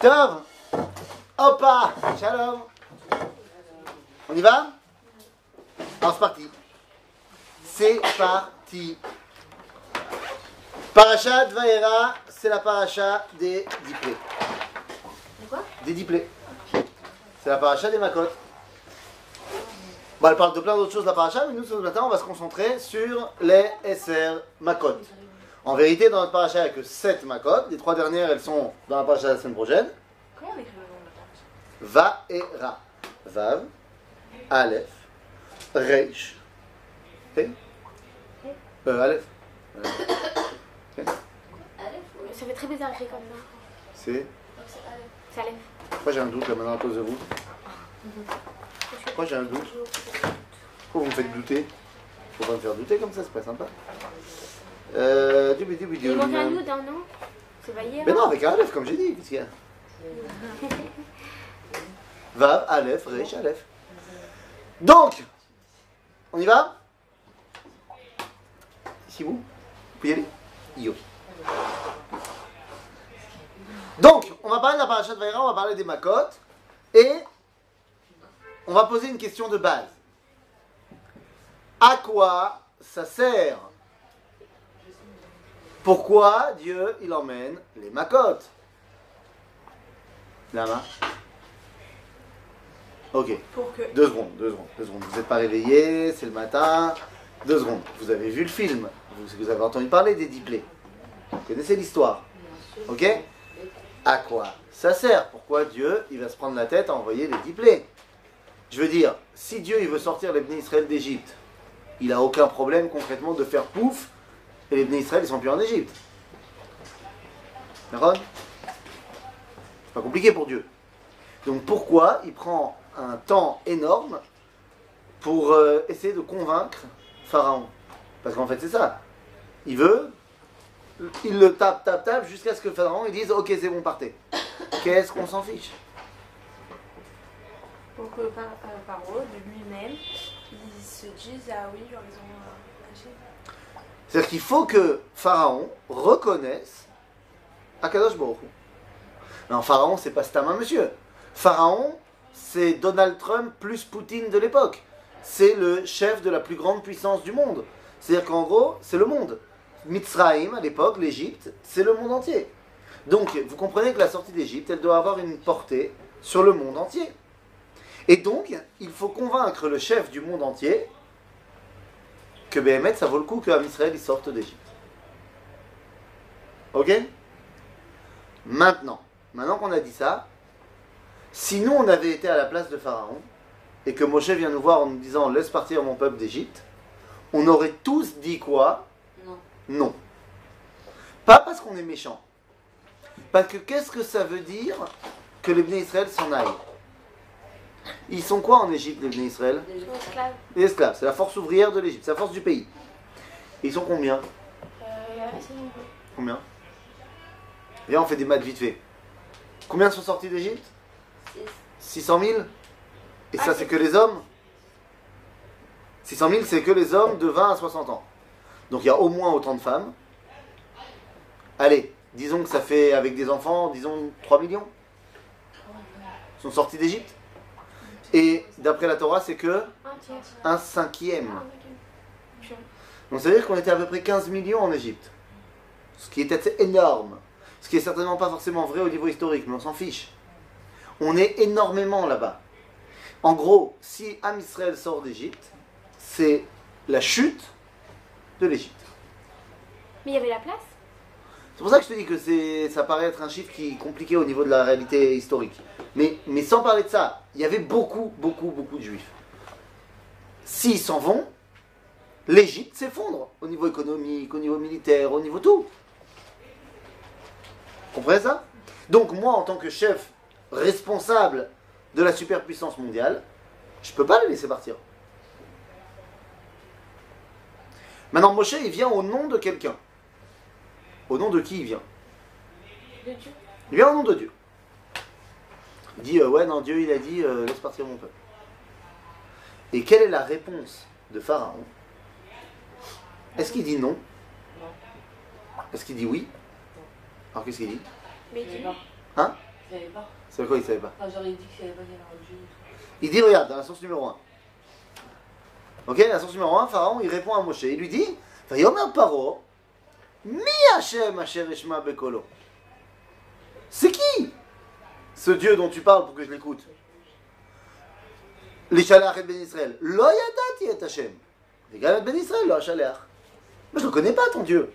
Tov Hoppa Shalom On y va? Alors c'est parti. C'est parti. Parachat Vaera, c'est la paracha des diplés. Quoi? Des diplés. C'est la paracha des makotes. Bon, elle parle de plein d'autres choses la paracha, mais nous ce matin on va se concentrer sur les SR makot. En vérité, dans notre paracha, il n'y a que 7 makot. Les trois dernières, elles sont dans la paracha de la semaine prochaine. Comment on écrit le nom de la page Va et Ra. Vav, Aleph, Reish, He, euh, Aleph. Euh, Ça fait très bizarre écrit comme ça. C'est. Ça lève. Pourquoi j'ai un doute là maintenant à cause de vous? Pourquoi j'ai un doute? Pourquoi vous me faites douter? Faut pas me faire douter comme ça, c'est pas sympa. Euh. Du du Il manque un yud, hein, non C'est pas hier Mais non, avec un Aleph, comme j'ai dit, qu'est-ce qu'il y a Vav, Aleph, Reish, Aleph. Donc, on y va? Si vous? Vous pouvez y aller? Yo. Donc, on va parler de la paracha de Vaïra, on va parler des Makot, et on va poser une question de base. À quoi ça sert Pourquoi Dieu, il emmène les Makot Lama Ok. Pour que. Deux secondes, deux secondes, deux secondes. Vous n'êtes pas réveillé, c'est le matin. Deux secondes. Vous avez vu le film. Vous, vous avez entendu parler des diplés. Vous connaissez l'histoire. Ok? À quoi ça sert? Pourquoi Dieu, il va se prendre la tête à envoyer les diplés Je veux dire, si Dieu, il veut sortir les bénis Israël d'Égypte, il n'a aucun problème concrètement de faire pouf et les bénis Israël, ils sont plus en Égypte. D'accord? C'est pas compliqué pour Dieu. Donc pourquoi il prend un temps énorme pour euh, essayer de convaincre Pharaon? Parce qu'en fait c'est ça. Il veut, il le tape, tape, tape jusqu'à ce que Pharaon dise ok c'est bon partez. Qu'est-ce qu'on s'en fiche? Pour que euh, Paro, de lui-même, il se dise Ah oui, genre ils ont euh. C'est-à-dire qu'il faut que Pharaon reconnaisse Akadosh Baruch. Non, Pharaon, c'est pas Stam un monsieur. Pharaon, c'est Donald Trump plus Poutine de l'époque. C'est le chef de la plus grande puissance du monde. C'est-à-dire qu'en gros, c'est le monde. Mitzrayim, à l'époque, l'Égypte, c'est le monde entier. Donc, vous comprenez que la sortie d'Égypte, elle doit avoir une portée sur le monde entier. Et donc, il faut convaincre le chef du monde entier que Béhémet, ça vaut le coup qu'Am Israël il sorte d'Égypte. Ok? Maintenant, maintenant qu'on a dit ça, si nous on avait été à la place de Pharaon et que Moshe vient nous voir en nous disant laisse partir mon peuple d'Égypte, on aurait tous dit quoi? Non. Non. Pas parce qu'on est méchant. Parce que qu'est-ce que ça veut dire que les Israël s'en aillent? Ils sont quoi en Égypte, les Bnei Israël esclaves. Les esclaves, c'est la force ouvrière de l'Égypte, c'est la force du pays. Et ils sont combien Euh. Combien Viens, on fait des maths vite fait. Combien sont sortis d'Égypte 600 000 Et ça, Ah, c'est c'est- que les hommes 600 000, c'est que les hommes de 20 à 60 ans. Donc il y a au moins autant de femmes. Allez, disons que ça fait, avec des enfants, disons 3 millions. Ils sont sortis d'Égypte. Et d'après la Torah, c'est que Un cinquième. Ah. Donc ça veut dire qu'on était à peu près 15 millions en Égypte. Ce qui assez énorme. Ce qui est certainement pas forcément vrai au niveau historique, mais on s'en fiche. On est énormément là-bas. En gros, si Am Israël sort d'Égypte, c'est la chute de l'Égypte. Mais il y avait la place? C'est pour ça que je te dis que ça paraît être un chiffre qui est compliqué au niveau de la réalité historique. Mais, mais sans parler de ça, il y avait beaucoup, beaucoup, beaucoup de juifs. S'ils s'en vont, l'Égypte s'effondre au niveau économique, au niveau militaire, au niveau tout. Vous comprenez ça? Donc moi, en tant que chef responsable de la superpuissance mondiale, je peux pas les laisser partir. Maintenant, Moshe, il vient au nom de quelqu'un. Au nom de qui il vient? Il vient au nom de Dieu. Il dit, euh, ouais, non, Dieu, il a dit, euh, laisse partir mon peuple. Et quelle est la réponse de Pharaon? Est-ce qu'il dit non? Est-ce qu'il dit oui? Alors qu'est-ce qu'il dit? Mais il dit Non. Hein? Je savais pas. C'est quoi il savait pas? Enfin, j'aurais dit savais pas qu'il y avait un dieu. Il dit, regarde, dans la source numéro 1. Ok, la source numéro 1, Pharaon, il répond à Moshe. Il lui dit, Vayomer Paro, Mi Hashem Asher Eshma Bekolo. Ce Dieu dont tu parles pour que je l'écoute Les Shalach et Ben Israël. Lo yadati et Hashem. Les Galat Ben Israël, lo. Moi je ne connais pas ton Dieu.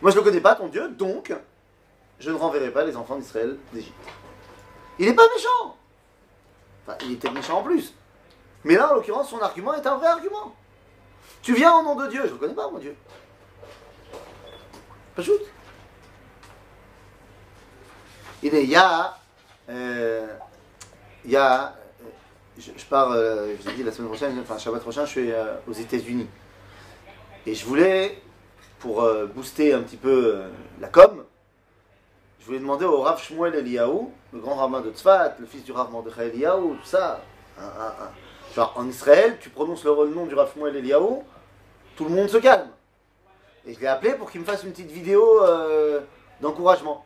Moi je ne connais pas ton Dieu, donc je ne renverrai pas les enfants d'Israël d'Égypte. Il n'est pas méchant. Enfin, il était méchant en plus. Mais là, en l'occurrence, son argument est un vrai argument. Tu viens au nom de Dieu, je ne le connais pas, mon Dieu. Pas. Il y a, il y a, je, pars, euh, je vous ai dit la semaine prochaine, enfin Shabbat prochain, je suis euh, aux États-Unis. Et je voulais, pour euh, booster un petit peu la com, je voulais demander au Rav Shmuel Eliyahu, le grand rabbin de Tzfat, le fils du Rav Mordechai Eliyahu, tout ça. un- un- un- Genre en Israël, tu prononces le nom du Rav Shmuel Eliyahu, tout le monde se calme. Et je l'ai appelé pour qu'il me fasse une petite vidéo d'encouragement.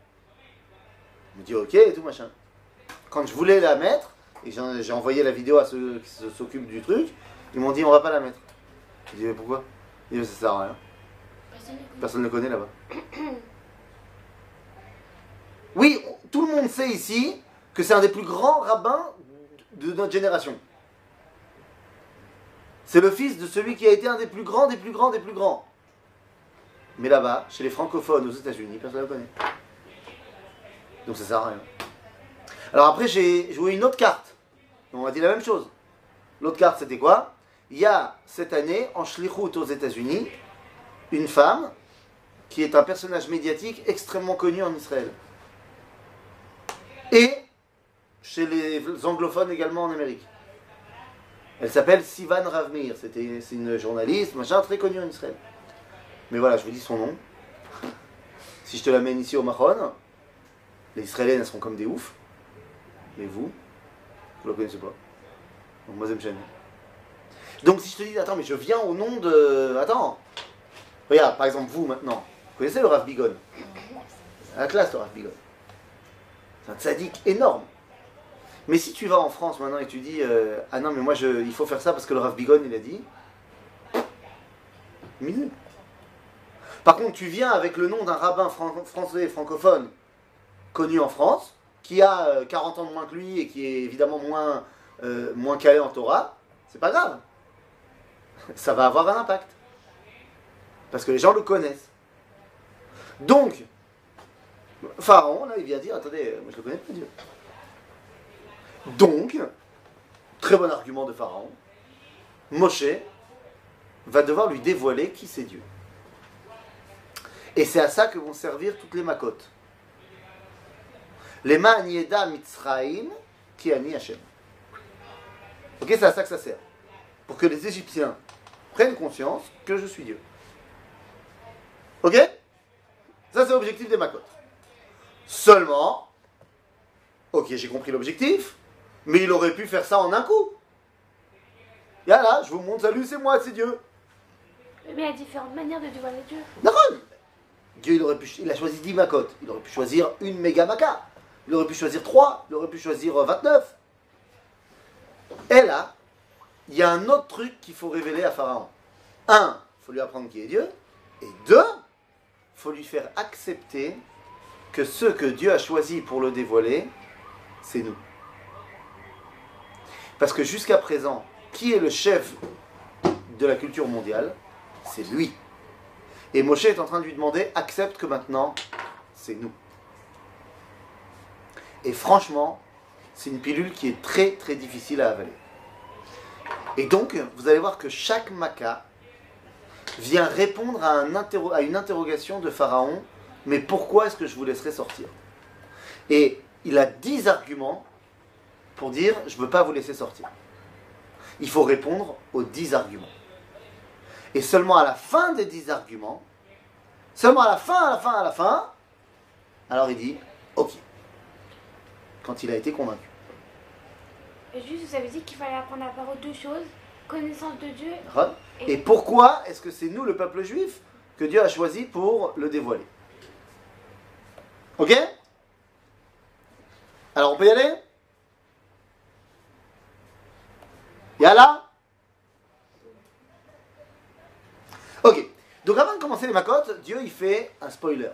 Me dit ok et tout machin. Quand je voulais la mettre, et j'ai envoyé la vidéo à ceux qui s'occupent du truc, ils m'ont dit on va pas la mettre. Je dis mais pourquoi? Il dit ça sert à rien. Personne ne le connaît là-bas. Oui, tout le monde sait ici que c'est un des plus grands rabbins de notre génération. C'est le fils de celui qui a été un des plus grands, des plus grands, des plus grands. Mais là-bas, chez les francophones aux États-Unis, personne ne le connaît. Donc ça sert à rien. Alors après, j'ai joué une autre carte. On m'a dit la même chose. L'autre carte, c'était quoi? Il y a cette année, en Shlichut aux États-Unis, une femme qui est un personnage médiatique extrêmement connu en Israël. Et chez les anglophones également en Amérique. Elle s'appelle Sivan Ravmir. C'est une journaliste, machin, très connue en Israël. Mais voilà, je vous dis son nom. Si je te l'amène ici au Mahon, les Israéliennes elles seront comme des oufs. Mais vous, vous la connaissez pas. Donc moi, j'aime Donc si je te dis, attends, mais je viens au nom de. Attends. Regarde, par exemple, vous maintenant. Vous connaissez le Rav Bigon? La classe, le Rav Bigon. C'est un tzaddik énorme. Mais si tu vas en France maintenant et tu dis euh, Ah non, mais moi je, il faut faire ça parce que le Rav Bigon il a dit. Misé. Par contre, tu viens avec le nom d'un rabbin fran- français francophone connu en France, qui a euh, 40 ans de moins que lui et qui est évidemment moins, euh, moins calé en Torah, c'est pas grave. Ça va avoir un impact. Parce que les gens le connaissent. Donc, Pharaon, là, il vient dire, attendez, euh, moi je le connais pas Dieu. Donc, très bon argument de Pharaon, Moshe va devoir lui dévoiler qui c'est Dieu. Et c'est à ça que vont servir toutes les makotes. Les Ma'anieda Mitzraim qui ani Hashem. Ok, c'est à ça que ça sert. Pour que les Égyptiens prennent conscience que je suis Dieu. Ok? Ça, c'est l'objectif des makotes. Seulement, ok, j'ai compris l'objectif, mais il aurait pu faire ça en un coup. Et là, je vous montre, salut, c'est moi, c'est Dieu. Mais il y a différentes manières de dévoiler Dieu. D'accord Dieu, il, aurait pu, il a choisi 10 macotes. Il aurait pu choisir une méga maca. Il aurait pu choisir 3. Il aurait pu choisir euh, 29. Et là, il y a un autre truc qu'il faut révéler à Pharaon. Un, il faut lui apprendre qui est Dieu. Et deux, il faut lui faire accepter que ce que Dieu a choisi pour le dévoiler, c'est nous. Parce que jusqu'à présent, qui est le chef de la culture mondiale? C'est lui. Et Moshe est en train de lui demander, accepte que maintenant, c'est nous. Et franchement, c'est une pilule qui est très très difficile à avaler. Et donc, vous allez voir que chaque maca vient répondre à, à une interrogation de Pharaon, mais pourquoi est-ce que je vous laisserai sortir? Et il a 10 arguments pour dire, je ne veux pas vous laisser sortir. Il faut répondre aux 10 arguments. Et seulement à la fin des 10 arguments, seulement à la fin, à la fin, à la fin, alors il dit, ok. Quand il a été convaincu. Et juste, vous avez dit qu'il fallait apprendre à part deux choses connaissance de Dieu. D'accord Et pourquoi est-ce que c'est nous, le peuple juif, que Dieu a choisi pour le dévoiler? Ok? Alors on peut y aller? Yalla Ok. Donc avant de commencer les macotes, Dieu il fait un spoiler.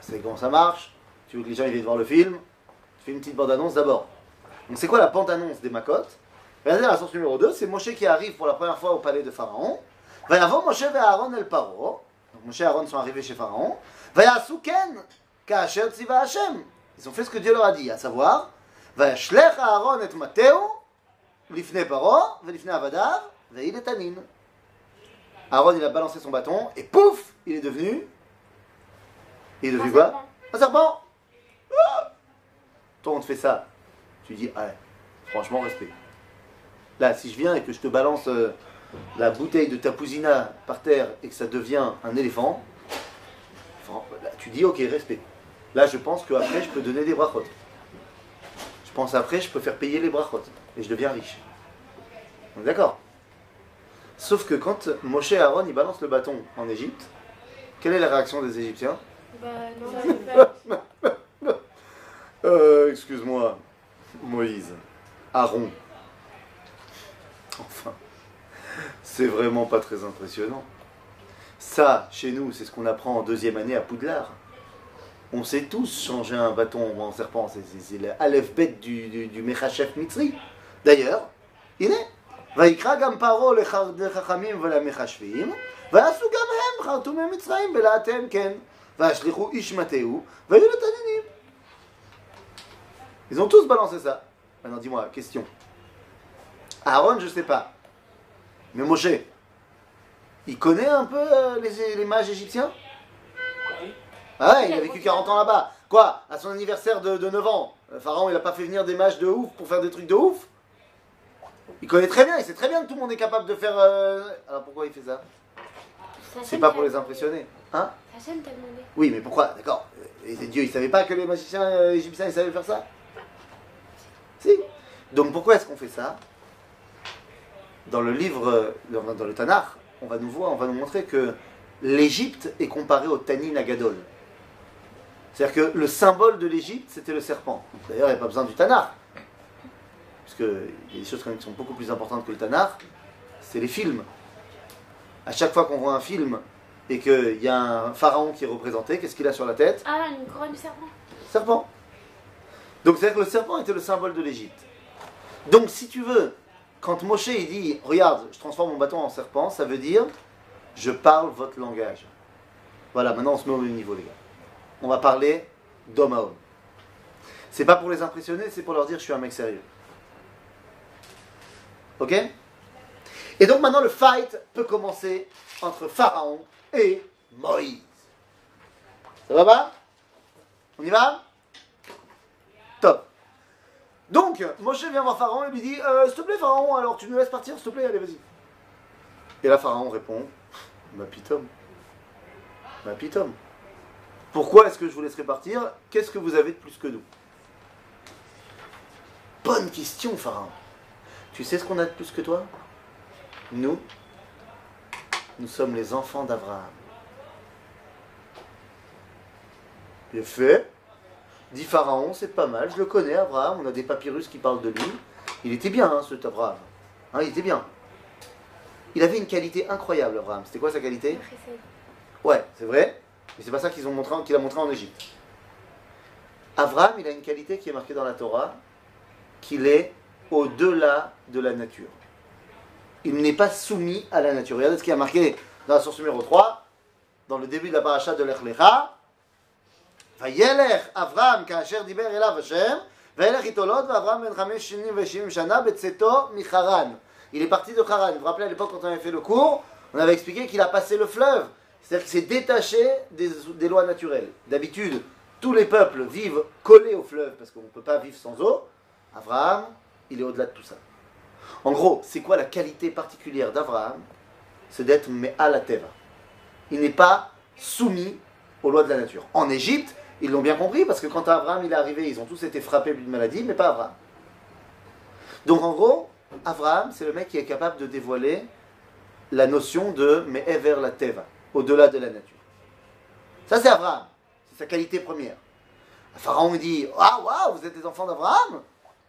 C'est comment ça marche Tu veux que les gens viennent voir le film? Tu fais une petite bande-annonce d'abord. Donc c'est quoi la bande-annonce des macotes Regardez la source numéro 2, c'est Moshe qui arrive pour la première fois au palais de Pharaon. Va avant Moshe et Aaron el Paro. Donc Moshe et Aaron sont arrivés chez Pharaon. Va Ken Kaasher Tziva Hashem. Ils ont fait ce que Dieu leur a dit, à savoir Va Shlech Aaron et Mateo, Lifne Paro, Lifne Avadav, Veil et Tanin. Aaron il a balancé son bâton et pouf, il est devenu. Il est devenu quoi? Un serpent Ah Toi on te fait ça. Tu dis, ouais, franchement respect. Là, si je viens et que je te balance euh, la bouteille de Tapuzina par terre et que ça devient un éléphant, là, tu dis, ok, respect. Là, je pense qu'après, je peux donner des brachot. Je pense après, je peux faire payer les brachot. Et je deviens riche. On est D'accord? Sauf que quand Moshe et Aaron, ils balancent le bâton en Égypte, quelle est la réaction des Égyptiens? Bah non. Euh, excuse-moi, Moïse, Aaron. Enfin, c'est vraiment pas très impressionnant. Ça, chez nous, c'est ce qu'on apprend en deuxième année à Poudlard. On sait tous changer un bâton en serpent. C'est- C'est c'est le Aleph Bet du, du, du Mechachef Mitzri. D'ailleurs, il est. ויקרא גם פרעה לח- לחכמים ולמחשבים, ועשו גם הם חרטומי מצרים בלעתם כן, והשליכו איש מטהו, והיו לתנינים. Ils ont tous balancé ça. Maintenant, dis-moi, question. Aaron, je sais pas. Mais Moshe, il connaît un peu euh, les, les mages égyptiens? Ah ouais, il a vécu 40 ans là-bas. Quoi À son anniversaire de, de 9 ans, euh, Pharaon, il a pas fait venir des mages de ouf pour faire des trucs de ouf? Il connaît très bien, il sait très bien que tout le monde est capable de faire... euh, Alors pourquoi il fait ça? C'est pas pour les impressionner. Hein? Oui, mais pourquoi? D'accord. Et Dieu, il savait pas que les magiciens euh, égyptiens, ils savaient faire ça? Si. Donc pourquoi est-ce qu'on fait ça? Dans le livre, euh, dans, le Tanakh, on va nous voir, on va nous montrer que l'Égypte est comparée au Tanin Agadol. C'est-à-dire que le symbole de l'Égypte, c'était le serpent. D'ailleurs, il n'y a pas besoin du Tanakh. Parce qu'il y a des choses qui sont beaucoup plus importantes que le Tanakh. C'est les films. À chaque fois qu'on voit un film et qu'il y a un pharaon qui est représenté, qu'est-ce qu'il a sur la tête? Ah, une couronne serpent. Serpent. Donc c'est-à-dire que le serpent était le symbole de l'Égypte. Donc si tu veux, quand Moshe il dit Regarde, je transforme mon bâton en serpent, ça veut dire Je parle votre langage. Voilà, maintenant on se met au même niveau, les gars. On va parler d'homme à homme. C'est pas pour les impressionner, c'est pour leur dire Je suis un mec sérieux. Ok? Et donc maintenant le fight peut commencer entre Pharaon et Moïse. Ça va pas? On y va? Top. Donc, Moshe vient voir Pharaon et lui dit Euh, S'il te plaît, Pharaon, alors tu nous laisses partir, s'il te plaît, allez, vas-y. Et là, Pharaon répond Ma pitom. Ma pitom. Pourquoi est-ce que je vous laisserai partir? Qu'est-ce que vous avez de plus que nous? Bonne question, Pharaon. Tu sais ce qu'on a de plus que toi? Nous, nous sommes les enfants d'Abraham. Bien fait. Dit Pharaon, c'est pas mal, je le connais, Abraham, on a des papyrus qui parlent de lui. Il était bien, hein, cet Abraham. Hein, il était bien. Il avait une qualité incroyable, Abraham. C'était quoi sa qualité. Ouais, c'est vrai, mais c'est pas ça qu'ils ont montré, qu'il a montré en Égypte. Abraham, il a une qualité qui est marquée dans la Torah, qu'il est au-delà de la nature. Il n'est pas soumis à la nature. Regardez ce qui est marqué dans la source numéro 3, dans le début de la paracha de l'Echlecha. וילך אברהם כאשר דיבר אליו השם, וילך איתו לוט ואברהם בן חמש שנים ושבעים שנה בצאתו מחרן. Il est parti de Haran. Vous vous rappelez à l'époque quand on avait fait le cours, on avait expliqué qu'il a passé le fleuve. C'est-à-dire qu'il s'est détaché des, des lois naturelles. D'habitude, tous les peuples vivent collés au fleuve parce qu'on ne peut pas vivre sans eau. Abraham, il est au-delà de tout ça. En gros, c'est quoi la qualité particulière d'Abraham C'est d'être à la teva. Il n'est pas soumis aux lois de la nature. En Égypte, ils l'ont bien compris parce que quand Abraham il est arrivé, ils ont tous été frappés d'une maladie, mais pas Abraham. Donc en gros, Abraham, c'est le mec qui est capable de dévoiler la notion de mais la teva, au-delà de la nature. Ça c'est Abraham, c'est sa qualité première. Pharaon il dit Ah, waouh, vous êtes des enfants d'Abraham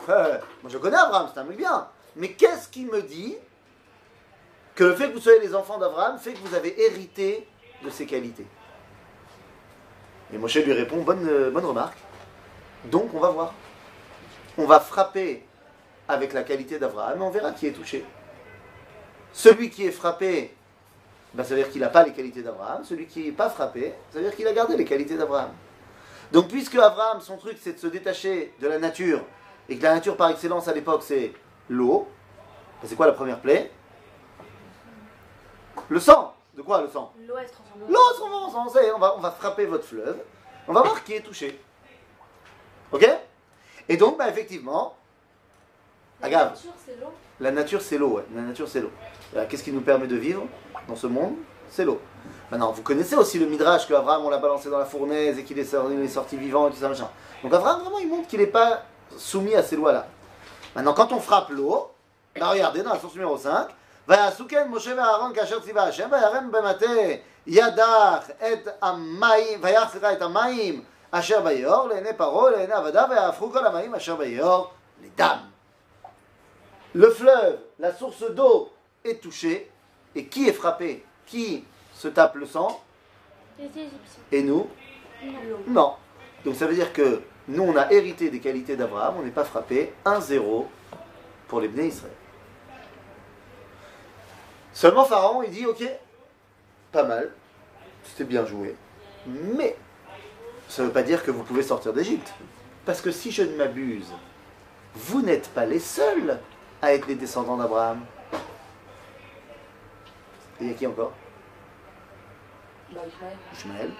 Euh, Moi je connais Abraham, c'est un mec bien. Mais qu'est-ce qui me dit que le fait que vous soyez les enfants d'Abraham fait que vous avez hérité de ses qualités? Et Moshe lui répond Bonne, euh, bonne remarque. Donc on va voir. On va frapper avec la qualité d'Abraham et on verra qui est touché. Celui qui est frappé, ben, ça veut dire qu'il n'a pas les qualités d'Abraham. Celui qui n'est pas frappé, ça veut dire qu'il a gardé les qualités d'Abraham. Donc puisque Abraham, son truc, c'est de se détacher de la nature, et que la nature par excellence à l'époque, c'est l'eau, ben, c'est quoi la première plaie? Le sang. De quoi le sang L'eau se transforme en L'eau se transforme en sang, ça y est, on va, on va frapper votre fleuve. On va voir qui est touché. Ok? Et donc, bah, effectivement, La Agave. nature, c'est l'eau. la nature c'est l'eau. ouais. La nature c'est l'eau. Euh, Qu'est-ce qui nous permet de vivre dans ce monde? C'est l'eau. Maintenant, vous connaissez aussi le midrash que Abraham on l'a balancé dans la fournaise et qu'il est, sorti- il est sorti vivant et tout ça machin. Donc Abraham vraiment il montre qu'il n'est pas soumis à ces lois-là. Maintenant, quand on frappe l'eau, bah, regardez dans la source numéro 5, ויעשוקן משה ואהרון כאשר ציווה השם וירם במטה ידך את המים ויחסך את המים אשר ביאור לעיני פרעה לעיני עבדיו ויהפכו כל המים אשר ביאור לדם. Le fleuve, la source d'eau est touchée et qui est frappé Qui se tape le sang Les Égyptiens. Et nous L'eau. Non. Donc ça veut dire que nous on a hérité des qualités d'Abraham, on n'est pas frappé. 1-0 pour les Bnei Israël. Seulement Pharaon, il dit ok, pas mal, c'était bien joué, mais ça ne veut pas dire que vous pouvez sortir d'Égypte. Parce que si je ne m'abuse, vous n'êtes pas les seuls à être les descendants d'Abraham. Et il y a qui encore? Ishmaël.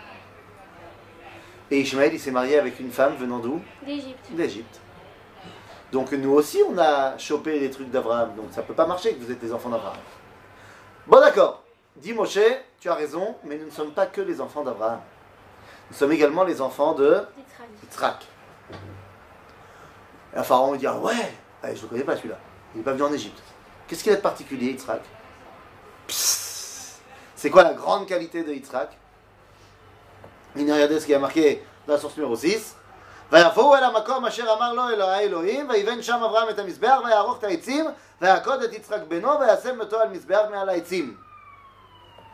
Et Ishmaël, il s'est marié avec une femme venant d'où? D'Égypte. D'Égypte. Donc nous aussi, on a chopé les trucs d'Abraham. Donc ça peut pas marcher que vous êtes les enfants d'Abraham. Bon d'accord. Dis Moshe, tu as raison, mais nous ne sommes pas que les enfants d'Abraham. Nous sommes également les enfants de Yitzhak. Yitzhak. Et un pharaon il dit ah ouais, Eh, je ne connais pas celui-là. Il n'est pas venu en Égypte. Qu'est-ce qu'il a de particulier, Yitzhak Psst. C'est quoi la grande qualité de Yitzhak Venez regarder ce qui a marqué dans la source numéro 6. ויבואו אל המקום אשר אמר לו אלוהי האלוהים, ויבן שם אברהם את המזבח, ויערוך את העצים,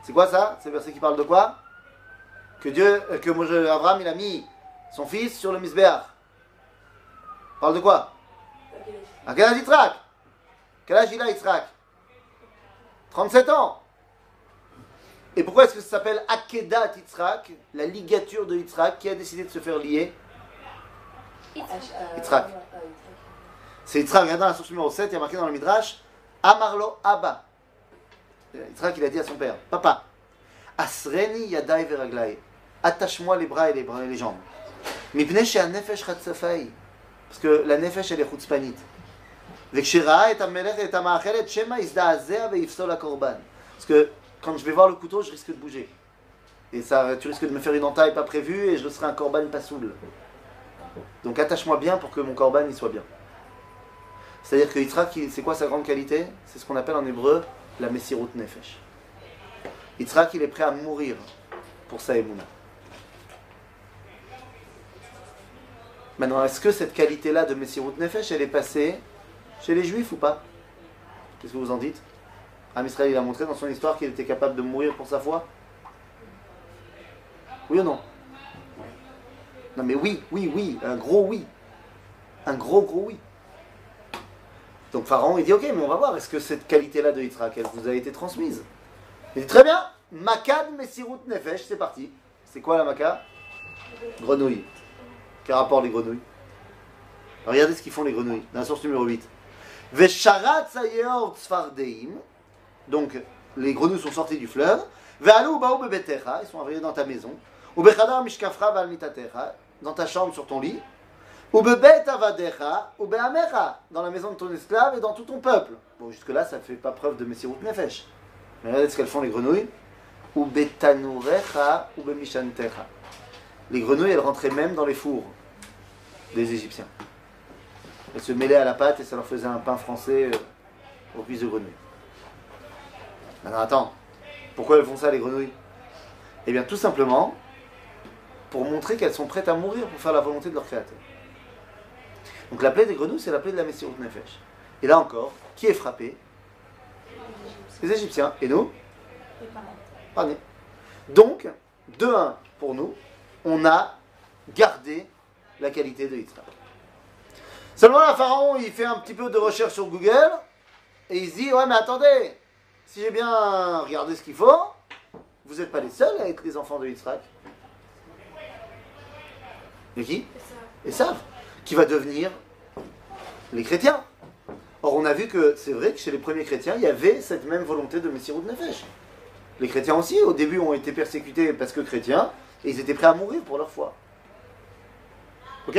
c'est quoi ça? C'est le verset qui parle de quoi? Que Dieu, euh, que il a mis son fils sur le misbeach. Parle de quoi? À quel Quel âge il a Yitzhak? 37 ans. Et pourquoi est-ce que ça s'appelle Akedat Yitzhak, la ligature de Yitzhak, qui a décidé de se faire lier? Yitzhak. Euh, euh, c'est Yitzhak, regardez dans la source numéro 7, il y a marqué dans le Midrash Amarlo Abba. Yitzhak, il a dit à son père Papa, Asreni Yadai Veraglai, attache-moi les bras et les, jambes. Mipne chez parce que la Nefesh, elle est chutzpanite. Et Amelech et Amachelet, Shema Korban. Parce que quand je vais voir le couteau, je risque de bouger. Et ça, tu risques de me faire une entaille pas prévue et je serai un corban pas soule. Donc attache-moi bien pour que mon corban y soit bien. C'est-à-dire que Yitzhak, c'est quoi sa grande qualité? C'est ce qu'on appelle en hébreu la Messirut Nefesh. Yitzhak, il est prêt à mourir pour sa émouna. Maintenant, est-ce que cette qualité-là de Messirut Nefesh, elle est passée chez les Juifs ou pas? Qu'est-ce que vous en dites? Am Israël, il a montré dans son histoire qu'il était capable de mourir pour sa foi? Oui ou non? Non mais oui, oui, oui, un gros oui. Un gros, gros oui. Donc Pharaon, il dit, ok, mais on va voir, est-ce que cette qualité-là de Yitzhak, elle vous a été transmise? Il dit, très bien, Makad Messirut Nefesh, c'est parti. C'est quoi la Maka Grenouille. Quel rapport les grenouilles? Regardez ce qu'ils font les grenouilles, dans la source numéro 8. Vesharat Sayor Tzfardeim, donc les grenouilles sont sorties du fleuve. Ve'alu ba'u bebetecha, ils sont arrivés dans ta maison. Ou bechadar mishkafra ba'al mitatecha, dans ta chambre sur ton lit. Ou avadecha, ou dans la maison de ton esclave et dans tout ton peuple. Bon, jusque-là, ça ne fait pas preuve de Messirut Nefesh. Mais regardez ce qu'elles font les grenouilles. Ou betanurecha, ou bemishantecha. Les grenouilles, elles rentraient même dans les fours des Égyptiens. Elles se mêlaient à la pâte et ça leur faisait un pain français euh, aux cuisses de grenouilles. Maintenant, attends. Pourquoi elles font ça, les grenouilles? Eh bien, tout simplement pour montrer qu'elles sont prêtes à mourir pour faire la volonté de leur créateur. Donc la plaie des grenouilles, c'est la plaie de la Messirut Nefesh. Et là encore, qui est frappé? Les Égyptiens. Et nous? Pardon. Donc, 2-1 pour nous, on a gardé la qualité de Yitzhak. Seulement, la pharaon, il fait un petit peu de recherche sur Google et il se dit Ouais, mais attendez, si j'ai bien regardé ce qu'il faut, vous n'êtes pas les seuls à être les enfants de Yitzhak. Et qui? Et savent qui va devenir les chrétiens. Or, on a vu que c'est vrai que chez les premiers chrétiens, il y avait cette même volonté de Messirut Nefesh. Les chrétiens aussi, au début, ont été persécutés parce que chrétiens, et ils étaient prêts à mourir pour leur foi. Ok?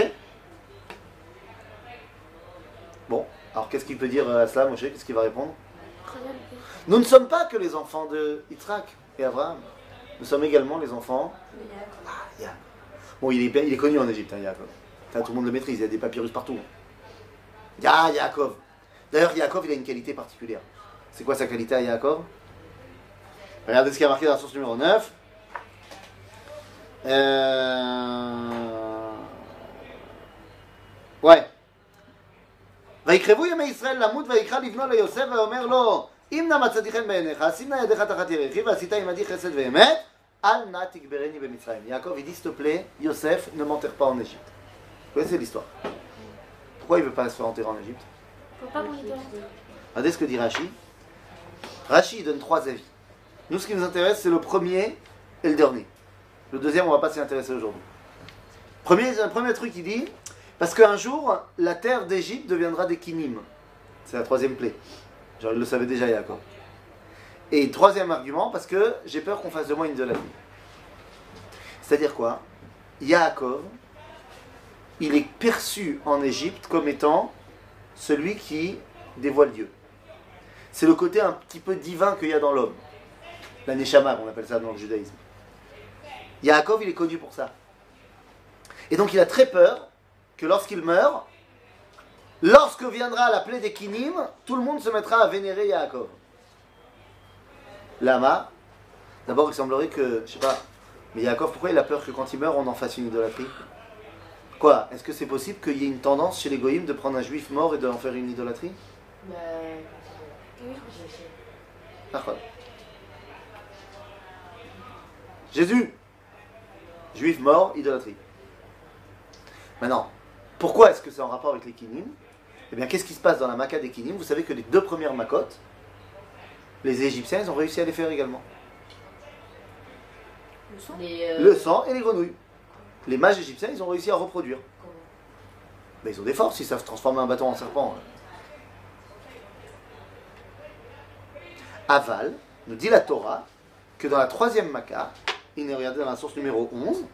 Bon, alors qu'est-ce qu'il peut dire à cela, Moshe? Qu'est-ce qu'il va répondre? Nous ne sommes pas que les enfants de Yitzhak et Abraham. Nous sommes également les enfants ah. Bon, il est, il est connu en Égypte, hein, Yaakov. Ça, tout le monde le maîtrise, il y a des papyrus partout. Ya, Yaakov. D'ailleurs, Yaakov, il a une qualité particulière. C'est quoi sa qualité à Yaakov Regardez ce qui a marqué dans la source numéro 9. Euh... Ouais. ויקרבו ימי ישראל למות ויקרא לבנו ליוסף ואומר לו אם נא מצאתי חן בעיניך שים נא ידיך תחת ירכי ועשית עמדי חסד ואמת אל נא תגברני במצרים. Yaakov il dit s'il te plaît Yosef ne m'enterre pas en Égypte. Vous connaissez l'histoire? Pourquoi il ne veut pas se faire enterrer en Égypte? Faut pas qu'on. Regardez ce que dit. Rashi il donne trois avis. Nous ce qui nous intéresse c'est le premier et le dernier. Le deuxième on va pas s'y intéresser aujourd'hui. Premier, premier truc il dit parce qu'un jour la terre d'Égypte deviendra des kinim. C'est la troisième plaie. Genre il le savait déjà Yaakov. Et troisième argument parce que j'ai peur qu'on fasse de moi une idolâtrie. C'est-à-dire quoi? Yaakov il est perçu en Égypte comme étant celui qui dévoile Dieu. C'est le côté un petit peu divin qu'il y a dans l'homme. La Neshama, on appelle ça dans le judaïsme. Yaakov, il est connu pour ça. Et donc il a très peur que lorsqu'il meurt, lorsque viendra la plaie des Kinim, tout le monde se mettra à vénérer Yaakov. Lama, d'abord il semblerait que, je sais pas, mais Yaakov, pourquoi il a peur que quand il meurt, on en fasse une idolâtrie? Quoi Est-ce que c'est possible qu'il y ait une tendance chez les goïms de prendre un juif mort et d'en faire une idolâtrie Bah, Oui. je. Jésus, juif mort, idolâtrie. Maintenant, pourquoi est-ce que c'est en rapport avec les kinim? Eh bien, qu'est-ce qui se passe dans la Maca des kinim? Vous savez que les deux premières macotes, les Égyptiens, ils ont réussi à les faire également. Le sang? Les, euh, Le sang et les grenouilles les mages égyptiens, ils ont réussi à reproduire. Mais ils ont des forces, ils savent transformer un bâton en serpent. Aval, nous dit la Torah, que dans la troisième Makkah, il est regardé dans la source numéro 11,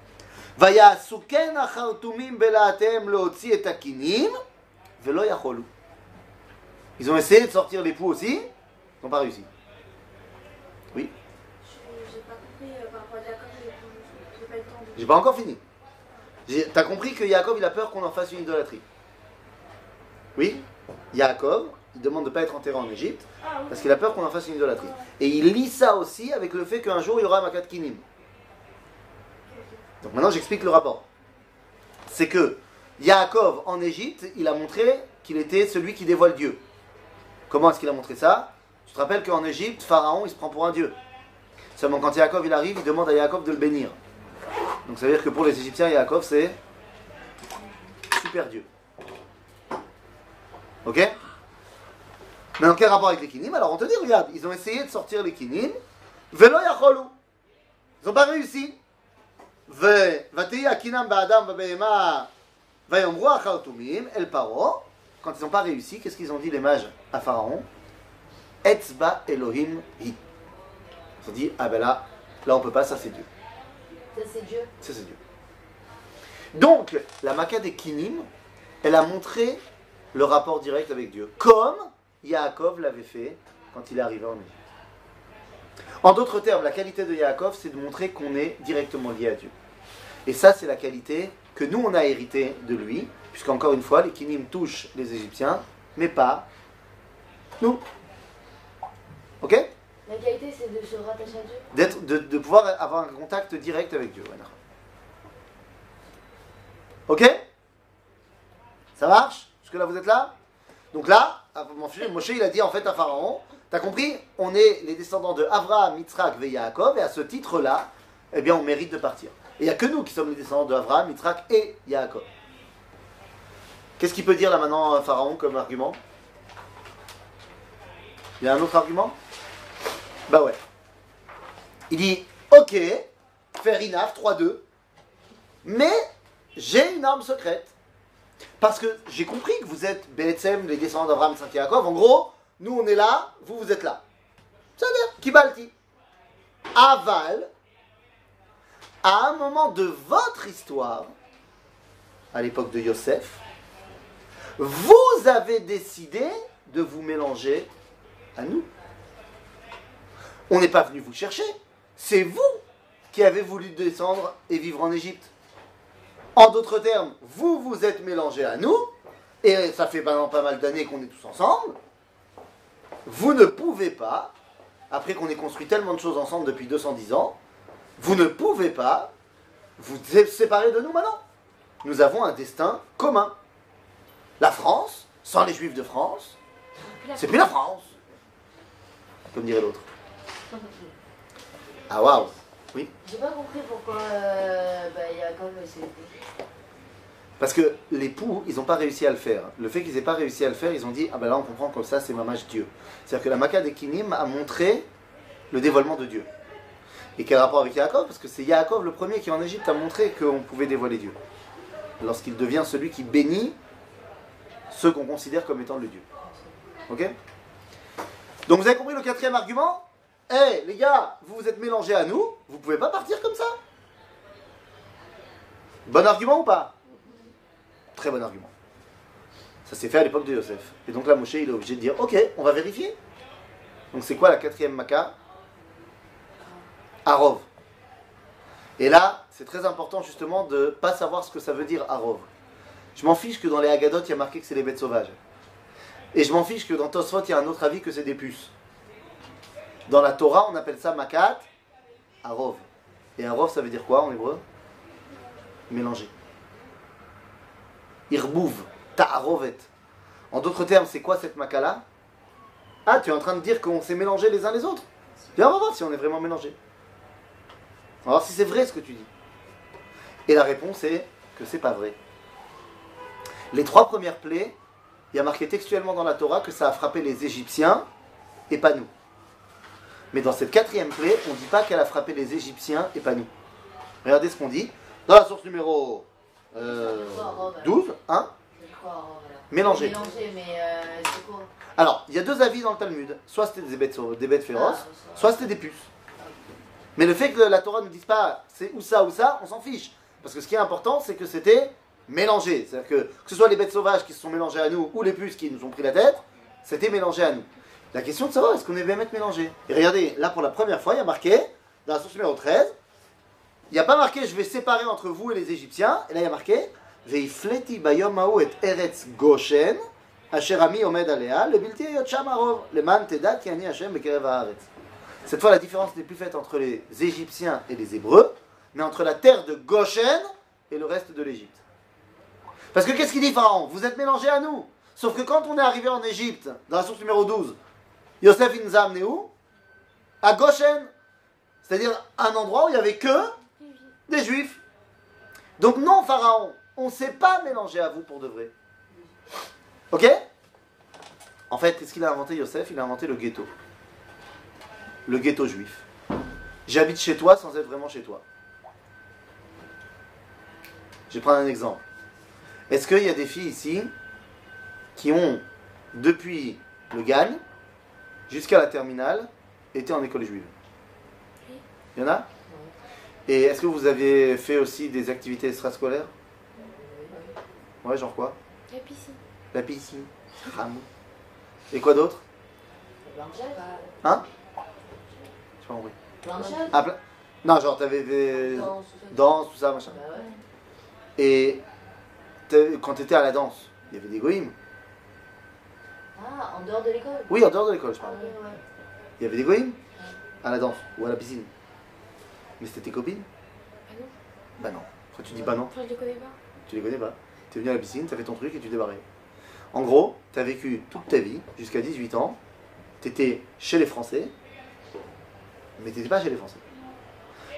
ils ont essayé de sortir les poux aussi, ils n'ont pas réussi. Oui? J'ai pas compris j'ai pas le temps. J'ai pas encore fini. T'as compris que Yaakov, il a peur qu'on en fasse une idolâtrie. Oui, Yaakov, il demande de ne pas être enterré en Égypte, Ah parce qu'il a peur qu'on en fasse une idolâtrie. Et il lie ça aussi avec le fait qu'un jour il y aura Makat Kinim. Donc maintenant j'explique le rapport. C'est que Yaakov en Égypte, il a montré qu'il était celui qui dévoile Dieu. Comment est-ce qu'il a montré ça? Tu te rappelles qu'en Égypte, Pharaon il se prend pour un dieu. Seulement quand Yaakov il arrive, il demande à Yaakov de le bénir. Donc ça veut dire que pour les Égyptiens, Yaakov, c'est super Dieu. Ok? Mais en quel rapport avec les Kinim? Alors on te dit, regarde, ils ont essayé de sortir les Kinim, Velo Yacholou. Ils n'ont pas réussi. Quand ils n'ont pas réussi, qu'est-ce qu'ils ont dit les mages à Pharaon? Etzba Elohim hi. Ils ont dit, ah ben là, là on peut pas, ça c'est Dieu. Ça, c'est Dieu. Donc, la Maca des Kinim, elle a montré le rapport direct avec Dieu, comme Yaakov l'avait fait quand il est arrivé en Égypte. En d'autres termes, la qualité de Yaakov, c'est de montrer qu'on est directement lié à Dieu. Et ça, c'est la qualité que nous, on a hérité de lui, puisqu'encore une fois, les Kinim touchent les Égyptiens, mais pas nous. Ok? La qualité, c'est de se rattacher à Dieu. D'être, de, pouvoir avoir un contact direct avec Dieu. Ok? Ça marche? Jusque là vous êtes là? Donc là, Moshe il a dit en fait à Pharaon, t'as compris? On est les descendants de Avraham, Yitzhak et Yaakov, et à ce titre-là, eh bien on mérite de partir. Et il n'y a que nous qui sommes les descendants de Avraham, Yitzhak et Yaakov. Qu'est-ce qu'il peut dire là maintenant Pharaon comme argument? Il y a un autre argument? Bah ouais. Il dit, ok, fair enough, 3-2, mais j'ai une arme secrète. Parce que j'ai compris que vous êtes BSM, les descendants d'Abraham, Saint Yaakov. En gros, nous on est là, vous vous êtes là. C'est-à-dire, Kibalti. Aval, à un moment de votre histoire, à l'époque de Yosef, vous avez décidé de vous mélanger à nous. On n'est pas venu vous chercher. C'est vous qui avez voulu descendre et vivre en Égypte. En d'autres termes, vous vous êtes mélangés à nous, et ça fait maintenant pas mal d'années qu'on est tous ensemble. Vous ne pouvez pas, après qu'on ait construit tellement de choses ensemble depuis 210 ans, vous ne pouvez pas vous séparer de nous maintenant. Nous avons un destin commun. La France, sans les Juifs de France, c'est plus la France. Comme dirait l'autre. Ah waouh Oui J'ai pas compris pourquoi euh, bah, Yaakov s'est Parce que l'époux, ils n'ont pas réussi à le faire. Le fait qu'ils n'aient pas réussi à le faire, ils ont dit Ah ben là on comprend comme ça c'est mamage Dieu. C'est-à-dire que la Maca d'Ekinim a montré le dévoilement de Dieu. Et quel rapport avec Yaakov? Parce que c'est Yaakov le premier qui en Égypte a montré qu'on pouvait dévoiler Dieu. Lorsqu'il devient celui qui bénit ceux qu'on considère comme étant le Dieu. Ok? Donc vous avez compris le quatrième argument? Eh les gars, vous vous êtes mélangés à nous, vous pouvez pas partir comme ça Bon argument ou pas? Très bon argument. Ça s'est fait à l'époque de Yosef. Et donc là, Moshe, il est obligé de dire Ok, on va vérifier. Donc c'est quoi la quatrième maca Arov. Et là, c'est très important justement de ne pas savoir ce que ça veut dire Arov. Je m'en fiche que dans les Haggadot, il y a marqué que c'est les bêtes sauvages. Et je m'en fiche que dans Tosfot, il y a un autre avis que c'est des puces. Dans la Torah, on appelle ça Makat Arov. Et Arov, ça veut dire quoi en hébreu? Mélanger. Irbouv, Ta'arovet. En d'autres termes, c'est quoi cette Makala? Ah, tu es en train de dire qu'on s'est mélangés les uns les autres Viens, on va voir si on est vraiment mélangés. On va voir si c'est vrai ce que tu dis. Et la réponse est que c'est pas vrai. Les trois premières plaies, il y a marqué textuellement dans la Torah que ça a frappé les Égyptiens et pas nous. Mais dans cette quatrième plaie, on ne dit pas qu'elle a frappé les Égyptiens et pas nous. Regardez ce qu'on dit. Dans la source numéro euh, 12, hein Mélangé. Mais euh, c'est quoi Alors, il y a deux avis dans le Talmud. Soit c'était des bêtes, sau- des bêtes féroces, Ah, soit c'était des puces. Mais le fait que la Torah ne dise pas c'est ou ça ou ça, on s'en fiche. Parce que ce qui est important, c'est que c'était mélangé. C'est-à-dire que, que ce soit les bêtes sauvages qui se sont mélangées à nous ou les puces qui nous ont pris la tête, c'était mélangé à nous. La question de savoir est-ce qu'on est bien mélangé. Et regardez, là pour la première fois, il y a marqué, dans la source numéro 13, il n'y a pas marqué je vais séparer entre vous et les Égyptiens. Et là il y a marqué. Cette fois, la différence n'est plus faite entre les Égyptiens et les Hébreux, mais entre la terre de Goshen et le reste de l'Égypte. Parce que qu'est-ce qu'il dit Pharaon? Vous êtes mélangés à nous. Sauf que quand on est arrivé en Égypte, dans la source numéro 12, Yosef il nous a où? À Goshen. C'est-à-dire un endroit où il n'y avait que des Juifs. Donc non, Pharaon, on ne s'est pas mélangé à vous pour de vrai. Ok? En fait, qu'est-ce qu'il a inventé Yosef? Il a inventé le ghetto. Le ghetto juif. J'habite chez toi sans être vraiment chez toi. Je vais prendre un exemple. Est-ce qu'il y a des filles ici qui ont, depuis le GAN jusqu'à la terminale, été en école juive Il y en a? Et est-ce que vous avez fait aussi des activités extrascolaires? Ouais, genre quoi? La piscine. La piscine, Ramou. Et quoi d'autre? Blanchette Hein? J'ai pas compris. Ah, plein- Non, genre t'avais des Danse, tout ça. danses, tout ça, machin. Bah. Et quand t'étais à la danse, il y avait des goïms? Ah, en dehors de l'école Oui, en dehors de l'école, je Ah parle. ouais, ouais. Il y avait des goïms à la danse ou à la piscine? Mais c'était tes copines? Ah non Bah non. Tu dis bah non Enfin, je les connais pas. Tu les connais pas. Tu es venu à la piscine, tu as fait ton truc et tu t'es barré. En gros, tu as vécu toute ta vie, jusqu'à 18 ans, tu étais chez les Français, mais tu n'étais pas chez les Français.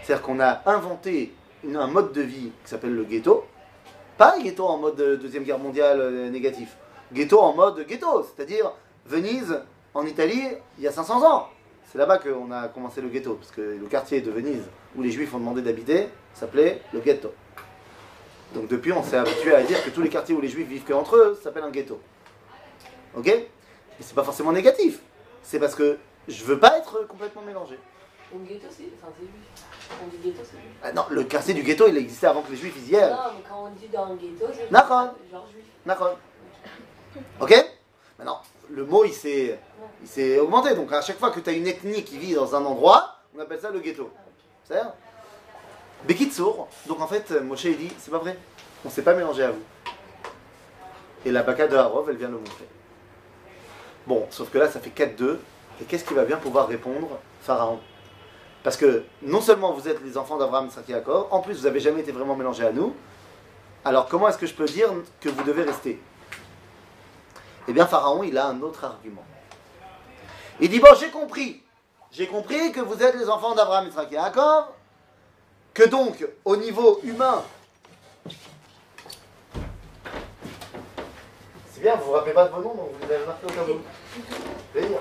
C'est-à-dire qu'on a inventé une- un mode de vie qui s'appelle le ghetto. Pas un ghetto en mode euh, Deuxième Guerre mondiale euh, négatif. Ghetto en mode ghetto, c'est-à-dire Venise, en Italie, il y a 500 ans. C'est là-bas qu'on a commencé le ghetto, parce que le quartier de Venise où les Juifs ont demandé d'habiter s'appelait le ghetto. Donc depuis, on s'est habitué à dire que tous les quartiers où les Juifs vivent qu'entre eux s'appellent un ghetto. Ok? Mais c'est pas forcément négatif. C'est parce que je veux pas être complètement mélangé. Donc ghetto, c'est. Enfin, juif. On dit ghetto, c'est juif. Ah non, le quartier du ghetto, il existait avant que les Juifs y aillent. Non, mais quand on dit dans le ghetto, c'est. Genre juif. D'accord. Ok Maintenant, le mot, il s'est, il s'est augmenté. Donc, à chaque fois que tu as une ethnie qui vit dans un endroit, on appelle ça le ghetto. C'est ça Bekitsour. Donc, en fait, Moshe, il dit, c'est pas vrai. On s'est pas mélangé à vous. Et la baka de Harov, elle vient le montrer. Bon, sauf que là, ça fait 4-2. Et qu'est-ce qui va bien pouvoir répondre Pharaon Parce que non seulement vous êtes les enfants d'Abraham, Jacob, en plus, vous n'avez jamais été vraiment mélangés à nous. Alors, comment est-ce que je peux dire que vous devez rester eh bien, Pharaon, il a un autre argument. Il dit, bon, j'ai compris. J'ai compris que vous êtes les enfants d'Abraham, Isaac et Jacob. Que donc, au niveau humain... C'est bien, vous vous rappelez pas de vos noms, donc vous avez marqués au où. Plaisir.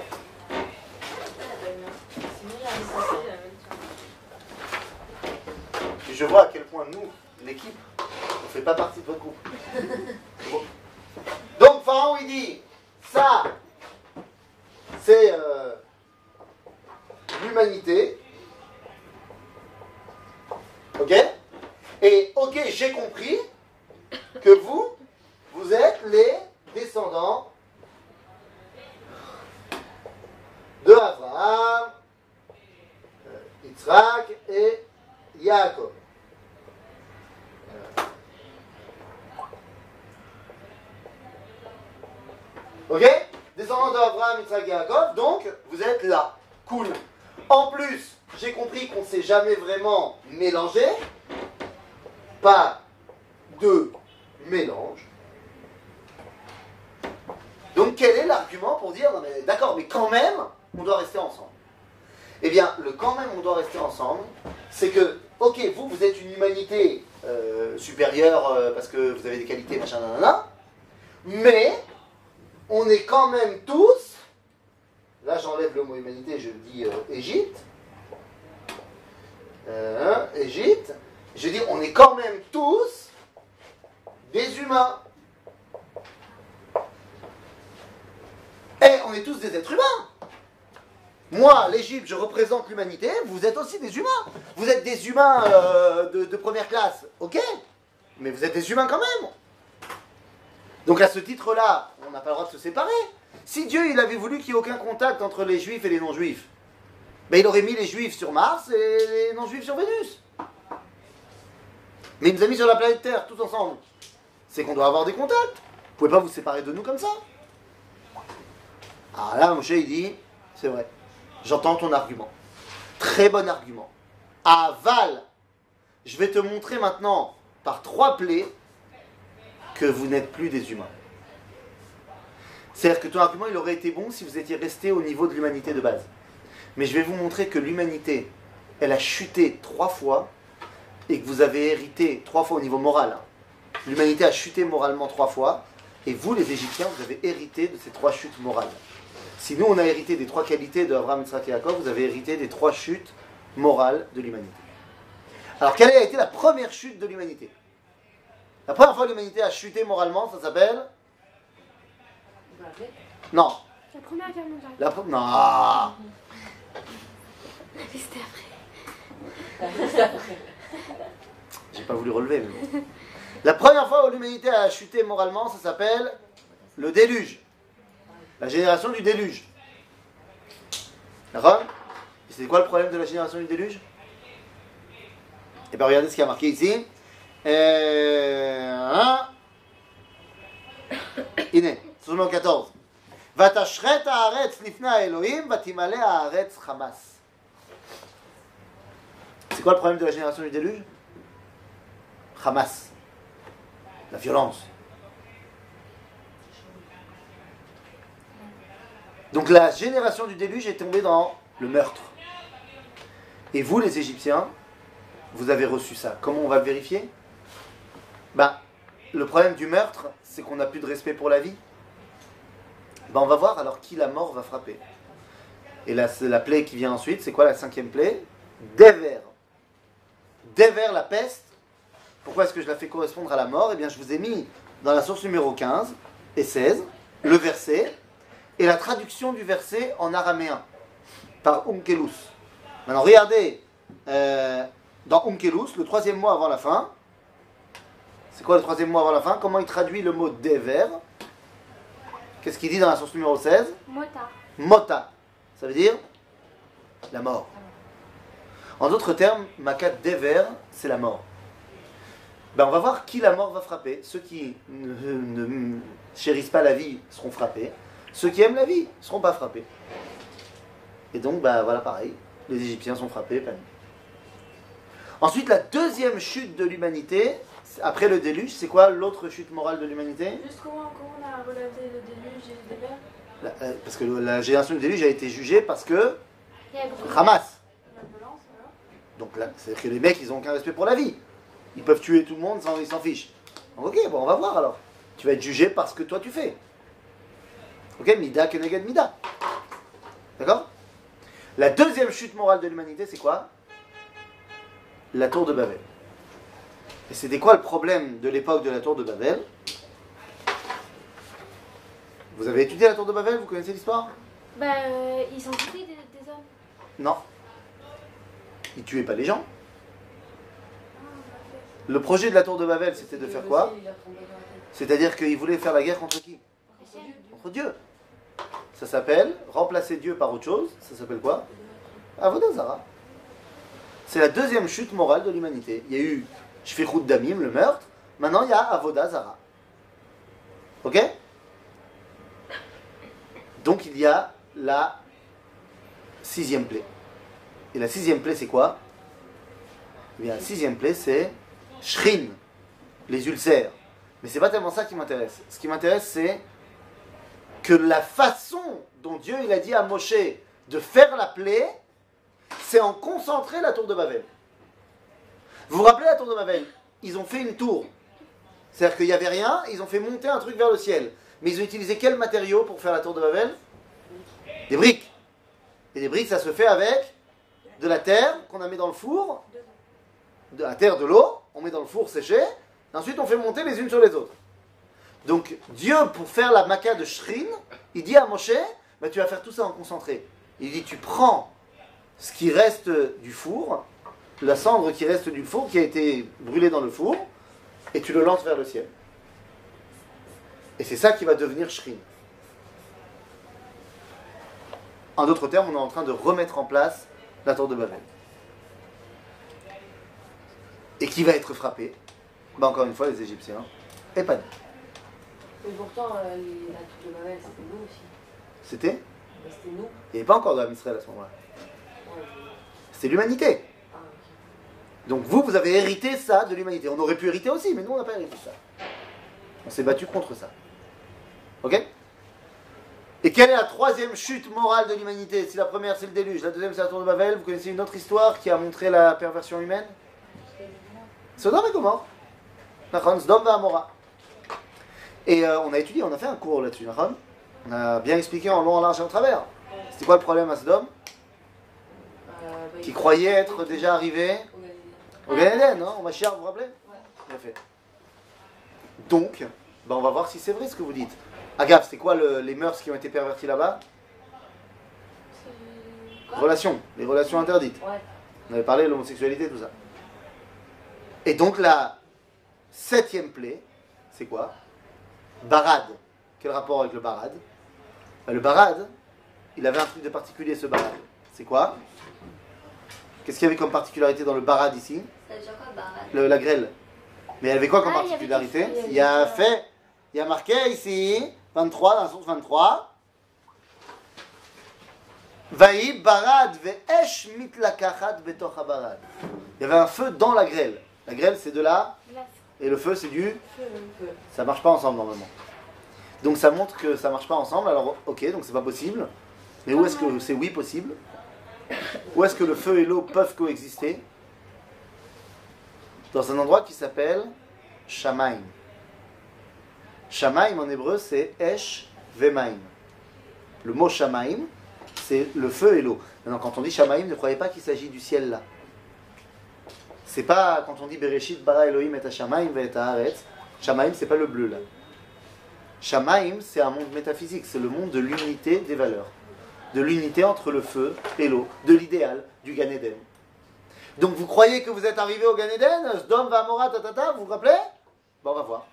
Je vois à quel point nous, l'équipe, on ne fait pas partie de votre groupe. C'est bon. Donc Pharaon, il dit, ça, c'est euh, l'humanité. Ok Et ok, j'ai compris que vous, vous êtes les descendants de Abraham, euh, Yitzhak et Yaakov. Ok Descendant d'Abraham, Donc vous êtes là. Cool. En plus, j'ai compris qu'on ne s'est jamais vraiment mélangé. Pas de mélange. Donc quel est l'argument pour dire, d'accord, mais quand même, on doit rester ensemble Eh bien, le quand même, on doit rester ensemble, c'est que, ok, vous, vous êtes une humanité euh, supérieure euh, parce que vous avez des qualités, machin, nanana, mais on est quand même tous, là j'enlève le mot humanité, je dis euh, Égypte, Euh, Égypte, je dis on est quand même tous des humains. Et on est tous des êtres humains. Moi, l'Égypte, je l'humanité, vous êtes aussi des humains. Vous êtes des humains euh, de, première classe, ok? Mais vous êtes des humains quand même. Donc à ce titre-là, on n'a pas le droit de se séparer. Si Dieu il avait voulu qu'il n'y ait aucun contact entre les juifs et les non-juifs, ben, il aurait mis les juifs sur Mars et les non-juifs sur Vénus. Mais il nous a mis sur la planète Terre, tous ensemble. C'est qu'on doit avoir des contacts. Vous pouvez pas vous séparer de nous comme ça. Alors là, Moshe, il dit, c'est vrai, j'entends ton argument. Très bon argument. Aval, je vais te montrer maintenant, par trois plaies, que vous n'êtes plus des humains. C'est-à-dire que ton argument, il aurait été bon si vous étiez resté au niveau de l'humanité de base. Mais je vais vous montrer que l'humanité, elle a chuté trois fois et que vous avez hérité trois fois au niveau moral. L'humanité a chuté moralement trois fois et vous, les Égyptiens, vous avez hérité de ces trois chutes morales. Si nous, on a hérité des trois qualités de Abraham, Yitzhak et Jacob, vous avez hérité des trois chutes morales de l'humanité. Alors, quelle a été la première chute de l'humanité? La première fois que l'humanité a chuté moralement, ça s'appelle Non. La première guerre mondiale. La pre- Non. C'était après. J'ai pas voulu relever, mais bon. La première fois où l'humanité a chuté moralement, ça s'appelle le déluge. La génération du déluge. D'accord Et C'est quoi le problème de la génération du déluge Eh bien, regardez ce qui a marqué ici. Euh, hein הנה, סעיף 14. ותשחט הארץ לפני האלוהים ותמלא הארץ חמס. C'est quoi le problème de la génération du déluge Hamas. La violence. Donc la génération du déluge est tombée dans le meurtre. Et vous, les Égyptiens, vous avez reçu ça. Comment on va vérifier? Ben, le problème du meurtre, c'est qu'on n'a plus de respect pour la vie. Ben, on va voir alors qui la mort va frapper. Et la plaie qui vient ensuite. C'est quoi la cinquième plaie? Déver. Déver, la peste. Pourquoi est-ce que je la fais correspondre à la mort? Eh bien, je vous ai mis dans la source numéro 15 et 16 le verset et la traduction du verset en araméen par Unkelus. Maintenant, regardez, euh, dans Unkelus, le troisième mois avant la fin, c'est quoi le troisième mois avant la fin? Comment il traduit le mot déver Qu'est-ce qu'il dit dans la source numéro 16 Mota. Mota. Ça veut dire la mort. En d'autres termes, Makat Dever, c'est la mort. Ben, on va voir qui la mort va frapper. Ceux qui ne, ne chérissent pas la vie seront frappés. Ceux qui aiment la vie ne seront pas frappés. Et donc, bah voilà, pareil. Les Égyptiens sont frappés, pas nous. Ensuite, la deuxième chute de l'humanité, après le déluge, c'est quoi l'autre chute morale de l'humanité? Juste comment, on a relaté le déluge et le La- euh, Parce que la génération du déluge a été jugée parce que Hamas. Donc là, c'est-à-dire que les mecs, ils ont aucun respect pour la vie. Ils peuvent tuer tout le monde sans ils s'en fichent. Donc, ok, bon, on va voir alors. Tu vas être jugé parce que toi tu fais. Ok, Mida Keneged Mida. D'accord? La deuxième chute morale de l'humanité, c'est quoi? La tour de Babel. Et c'était quoi le problème de l'époque de la tour de Babel? Vous avez étudié la tour de Babel? Vous connaissez l'histoire? Bah, euh, ils sont tués des, des hommes. Non. Ils tuaient pas les gens. Le projet de la tour de Babel, c'était de faire quoi? C'est-à-dire qu'ils voulaient faire la guerre contre qui? Contre Dieu. Ça s'appelle remplacer Dieu par autre chose. Ça s'appelle quoi? Avodazara. C'est la deuxième chute morale de l'humanité. Il y a eu Shfichut Damim, le meurtre. Maintenant, il y a Avodazara. Ok? Donc, il y a la sixième plaie. Et la sixième plaie, c'est quoi? Eh bien, la sixième plaie, c'est Shrin, les ulcères. Mais c'est pas tellement ça qui m'intéresse. Ce qui m'intéresse, c'est que la façon dont Dieu il a dit à Moshe de faire la plaie, c'est en concentrer la tour de Babel. Vous vous rappelez la tour de Babel? Ils ont fait une tour. C'est-à-dire qu'il n'y avait rien, ils ont fait monter un truc vers le ciel. Mais ils ont utilisé quel matériau pour faire la tour de Babel? Des briques. Et des briques, ça se fait avec de la terre qu'on a mis dans le four, de la terre, de l'eau, on met dans le four séché, ensuite on fait monter les unes sur les autres. Donc Dieu, pour faire la maca de Shrin, il dit à Moshe, bah, tu vas faire tout ça en concentré. Il dit, tu prends ce qui reste du four, la cendre qui reste du four, qui a été brûlée dans le four, et tu le lances vers le ciel. Et c'est ça qui va devenir Shrin. En d'autres termes, on est en train de remettre en place la tour de Babel. Et qui va être frappé bah, Encore une fois, les Égyptiens. Et pas nous. Mais pourtant, euh, les- la tour de Babel, c'était nous aussi. C'était C'était nous. Il n'y avait pas encore de Israël à ce moment-là. Ouais. C'était l'humanité. Ah. Donc vous, vous avez hérité ça de l'humanité. On aurait pu hériter aussi, mais nous, on n'a pas hérité ça. On s'est battu contre ça. Ok? Et quelle est la troisième chute morale de l'humanité? Si la première, c'est le déluge, la deuxième, c'est la tour de Babel, vous connaissez une autre histoire qui a montré la perversion humaine? Sodome et Gomorre. Sodome et Amora. Et euh, on a étudié, on a fait un cours là-dessus, Nachon. On a bien expliqué en long, en large et en travers. C'était quoi le problème à Sodome Euh, bah, Qui croyait être déjà arrivé Au Gan non Au Mashiach, vous vous rappelez. Bien fait. Donc, ben on va voir si c'est vrai ce que vous dites. Agave, c'est quoi le- les mœurs qui ont été perverties là-bas Relations, les relations interdites. Ouais. On avait parlé de l'homosexualité, tout ça. Et donc la septième plaie, c'est quoi Barad. Quel rapport avec le barad? Ben, Le barad, il avait un truc de particulier ce barad. C'est quoi? Qu'est-ce qu'il y avait comme particularité dans le barad ici? Le- La grêle. Mais elle avait quoi comme Ah, il y particularité? Il y a il y avait fait, il y a marqué ici, 23, dans la source 23. Vaï barad ve'esh mitlakachat betoch barad. Il y avait un feu dans la grêle. La grêle, c'est de la. Et le feu c'est du... Feu. Ça marche pas ensemble normalement. Donc ça montre que ça marche pas ensemble, alors ok, donc c'est pas possible. Mais où est-ce que c'est oui possible? Où est-ce que le feu et l'eau peuvent coexister? Dans un endroit qui s'appelle Shamaim. Shamaim en hébreu c'est Esh Vemaim. Le mot Shamaim, c'est le feu et l'eau. Maintenant, quand on dit Shamaim, ne croyez pas qu'il s'agit du ciel là. C'est pas quand on dit Bereshit bara Elohim et Shamaim et Haaretz. Shamaim, c'est pas le bleu là. Shamaim, c'est un monde métaphysique, c'est le monde de l'unité des valeurs, de l'unité entre le feu et l'eau, de l'idéal du Gan Eden. Donc vous croyez que vous êtes arrivé au Gan Eden, vous vous rappelez? Bon, on va voir.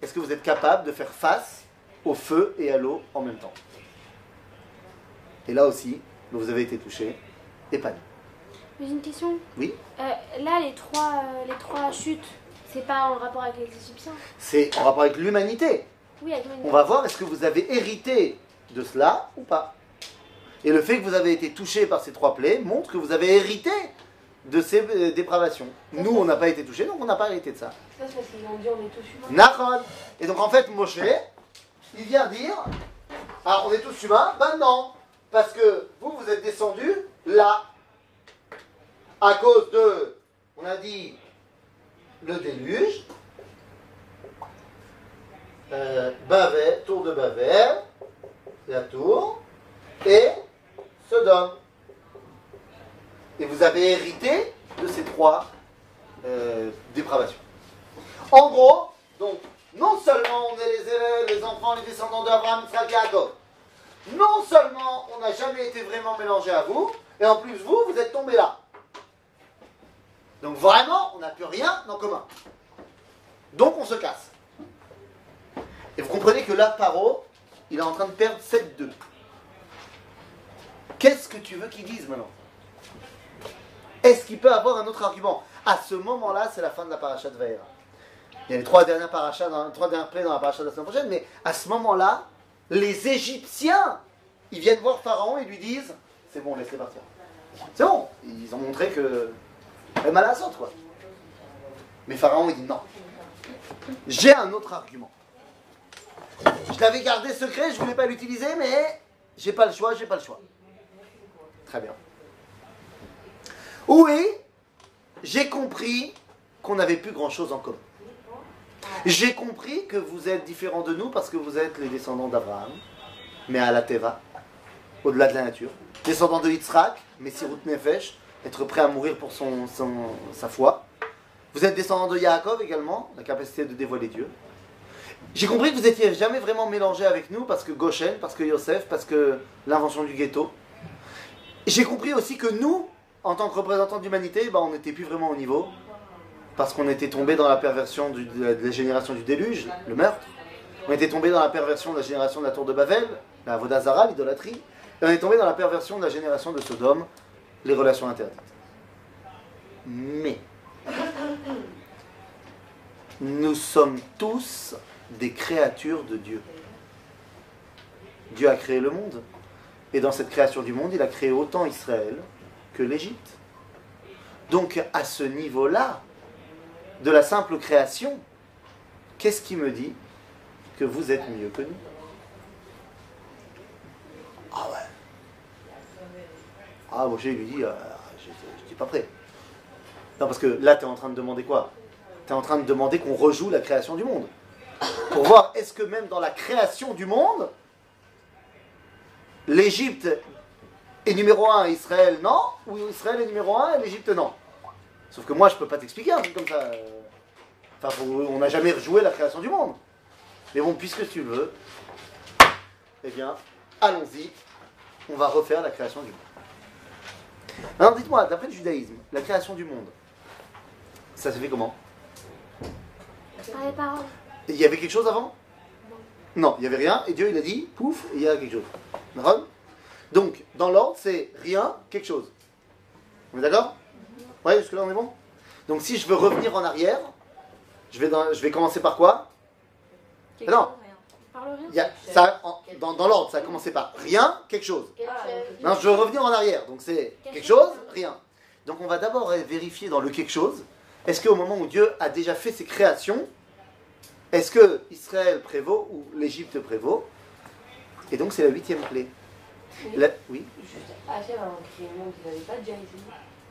Est-ce que vous êtes capable de faire face au feu et à l'eau en même temps? Et là aussi, vous avez été touché. Mais j'ai une question. Oui Euh, là, les trois, euh, les trois chutes, c'est pas en rapport avec les Égyptiens C'est en rapport avec l'humanité. Oui, avec On va voir est-ce que vous avez hérité de cela ou pas. Et le fait que vous avez été touché par ces trois plaies montre que vous avez hérité de ces euh, dépravations. Nous, on n'a pas été touchés, donc on n'a pas hérité de ça. Ça, c'est parce qu'ils ont dit on est tous humains. Et donc en fait, Moshe, il vient dire, ah, on est tous humains, ben non, parce que vous, vous êtes descendus là, à cause de, on a dit, le déluge, euh, tour de Babel, la tour, et Sodome. Et vous avez hérité de ces trois euh, dépravations. En gros, donc, non seulement on est les élèves, les enfants, les descendants d'Abraham, Jacob, non seulement on n'a jamais été vraiment mélangé à vous, et en plus vous, vous êtes. Donc vraiment, on n'a plus rien en commun. Donc on se casse. Et vous comprenez que là, Paro, il est en train de perdre 7-2. Qu'est-ce que tu veux qu'il dise maintenant? Est-ce qu'il peut avoir un autre argument? À ce moment-là, c'est la fin de la paracha de Vaera. Il y a les trois dernières parachas, trois dernières plaies dans la paracha de la semaine prochaine, mais à ce moment-là, les Égyptiens, ils viennent voir Pharaon et lui disent C'est bon, laisse-les partir. C'est bon, ils ont montré que. Elle mal à la quoi. Mais Pharaon, il dit non. J'ai un autre argument. Je l'avais gardé secret, je ne voulais pas l'utiliser, mais j'ai pas le choix, j'ai pas le choix. Très bien. Oui, j'ai compris qu'on n'avait plus grand-chose en commun. J'ai compris que vous êtes différents de nous parce que vous êtes les descendants d'Abraham, mais à la Teva, au-delà de la nature. Descendants de Yitzhak, mais Sirut Nefesh, être prêt à mourir pour son, son- sa foi. Vous êtes descendants de Yaakov également, la capacité de dévoiler Dieu. J'ai compris que vous n'étiez jamais vraiment mélangés avec nous parce que Goshen, parce que Yosef, parce que l'invention du ghetto. J'ai compris aussi que nous, en tant que représentants d'humanité, bah, on n'était plus vraiment au niveau parce qu'on était tombé dans la perversion de, la, de la génération du déluge, le meurtre. On était tombé dans la perversion de la génération de la tour de Babel, la Vodazara, l'idolâtrie. Et on est tombé dans la perversion de la génération de Sodome, les relations interdites. Mais nous sommes tous des créatures de Dieu. Dieu a créé le monde. Et dans cette création du monde, il a créé autant Israël que l'Égypte. Donc à ce niveau-là, de la simple création, qu'est-ce qui me dit que vous êtes mieux que nous Ah ouais. Ah, Moshe lui dit, euh, je n'étais pas prêt. Non, parce que là, tu es en train de demander quoi? Tu es en train de demander qu'on rejoue la création du monde. Pour voir, est-ce que même dans la création du monde, l'Égypte est numéro un et Israël non? Ou Israël est numéro un et l'Égypte non? Sauf que moi, je peux pas t'expliquer un truc comme ça. Enfin, on n'a jamais rejoué la création du monde. Mais bon, puisque tu veux, eh bien, allons-y. On va refaire la création du monde. Alors, dites-moi, d'après le judaïsme, la création du monde, ça s'est fait comment? Par les paroles. Il y avait quelque chose avant? Non, il n'y avait rien, et Dieu il a dit, pouf, il y a quelque chose. D'accord? Donc, dans l'ordre, c'est rien, quelque chose. On est d'accord? Ouais, jusque-là on est bon? Donc si je veux revenir en arrière, je vais, dans- je vais commencer par quoi? Quelque Non. Chose, rien. Par le rien. Il y a, ça, en- dans, dans l'ordre, ça a commencé par rien, quelque chose. Quelque Ah, chose. Non, je veux revenir en arrière, donc c'est Quelque quelque chose. chose, rien. Donc on va d'abord vérifier dans le quelque chose, Est-ce qu'au moment où Dieu a déjà fait ses créations, est-ce que Israël prévaut ou l'Égypte prévaut? Et donc c'est la huitième clé. Oui. La- Oui, Juste, Hachem, avant de créer le monde, il n'avait pas déjà essayé.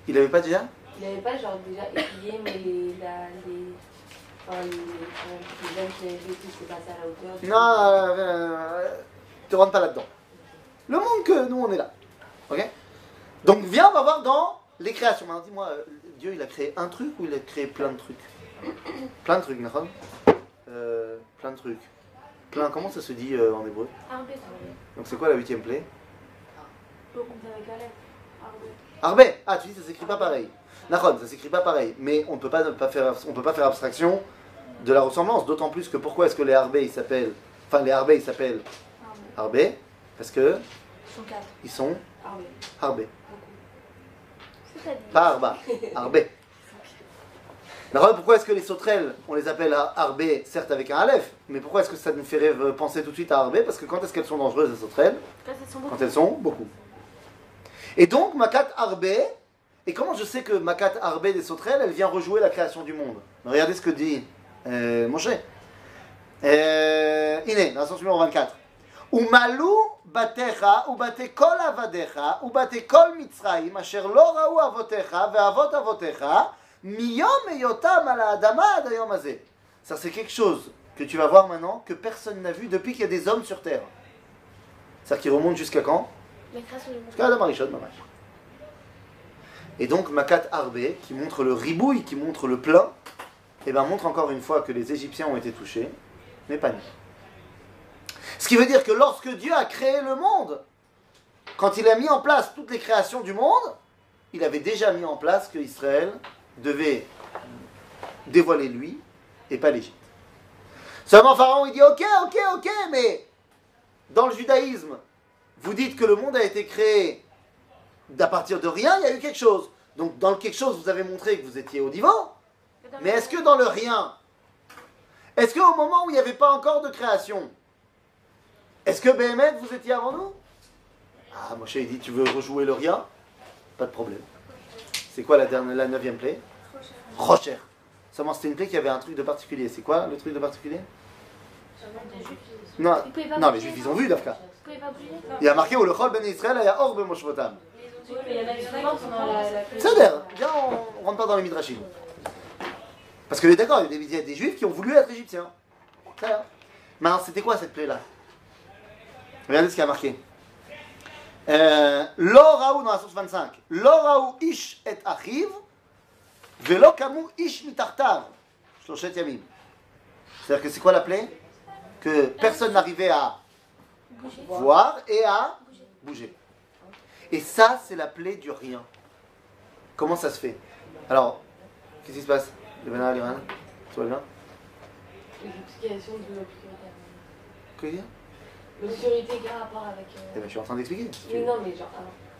il n'avait pas déjà? Il n'avait pas genre déjà essayé, mais les, la, les, Non, euh, te rentre pas là-dedans. Le monde que nous on est là. Ok? Donc viens, on va voir dans les créations. Maintenant dis-moi, euh, Dieu il a créé un truc ou il a créé plein de trucs? Plein de trucs, d'accord euh, Plein de trucs. Plein, comment ça se dit euh, en hébreu? Donc c'est quoi la huitième. Arbé. Arbé Ah, tu dis ça s'écrit pas pareil. Nahon, ça s'écrit pas pareil. Mais on peut pas, ne pas faire, on peut pas faire abstraction de la ressemblance. D'autant plus que pourquoi est-ce que les Arbé ils s'appellent. Enfin, les Arbé ils s'appellent Arbé. Arbé Parce que Ils sont. C'est-à-dire. Pas Arba, Arbé. Nahon, pourquoi est-ce que les sauterelles, on les appelle à Arbé, certes avec un Aleph, mais pourquoi est-ce que ça nous fait rêve- penser tout de suite à Arbé Parce que quand est-ce qu'elles sont dangereuses, les sauterelles? Quand elles sont beaucoup. Quand elles sont beaucoup. Et donc, Makat Arbé, et comment je sais que Makat Arbé des sauterelles, elle vient rejouer la création du monde? Regardez ce que dit euh, Moshe. Euh, Iné, dans la source numéro 24. Umalu batecha, ubate kol avadecha, ubate kol mitzraim, asher lo raou avotecha, ve'avot avotecha, miyom eyotam ala adama ad hayom hazeh. Ça, c'est quelque chose que tu vas voir maintenant que personne n'a vu depuis qu'il y a des hommes sur terre. C'est-à-dire qu'il remonte jusqu'à quand? Jusqu'à Adam Arishon, mamash. Et donc Makat Arbé, qui montre le ribouille, qui montre le plein, et ben montre encore une fois que les Égyptiens ont été touchés, mais pas nous. Ce qui veut dire que lorsque Dieu a créé le monde, quand il a mis en place toutes les créations du monde, il avait déjà mis en place que Israël devait dévoiler lui et pas l'Égypte. Seulement Pharaon il dit ok, ok, ok, mais dans le judaïsme, vous dites que le monde a été créé d'à partir de rien, il y a eu quelque chose. Donc dans quelque chose, vous avez montré que vous étiez au divan. Mais est-ce que dans le rien, est-ce qu'au moment où il n'y avait pas encore de création, est-ce que BMF, vous étiez avant nous? Ah, Moshe, il dit, tu veux rejouer le rien? Pas de problème. C'est quoi la, dernière, la neuvième plaie? Rocher. Seulement, c'était une plaie qui avait un truc de particulier. C'est quoi le truc de particulier? Non, non les juifs, ils ont vu, Dafka. Il y a marqué, où le chol ben Israël, il y a or ben Moshvotam. Oui, mais il y en a qui pensent pendant la, la C'est d'air. Viens, on, on rentre pas dans les midrashim. Parce que d'accord, il y a des, juifs qui ont voulu être égyptiens. Ça. Maintenant, c'était quoi cette plaie-là? Regardez ce qu'il y a marqué. Euh, Lo raou dans la source 25. Lo raou ish et achiv, velo kamu ish yamim. C'est-à-dire que c'est quoi la plaie? Que personne n'arrivait à Bouger. voir et à bouger. Et ça, c'est la plaie du rien. Comment ça se fait? Alors, qu'est-ce qui se passe? Le Bénin, l'Iran Tout va bien L'explication de l'obscurité. Que dire L'obscurité, quel rapport avec. Eh Euh... ben, je suis en train d'expliquer. si non, mais genre.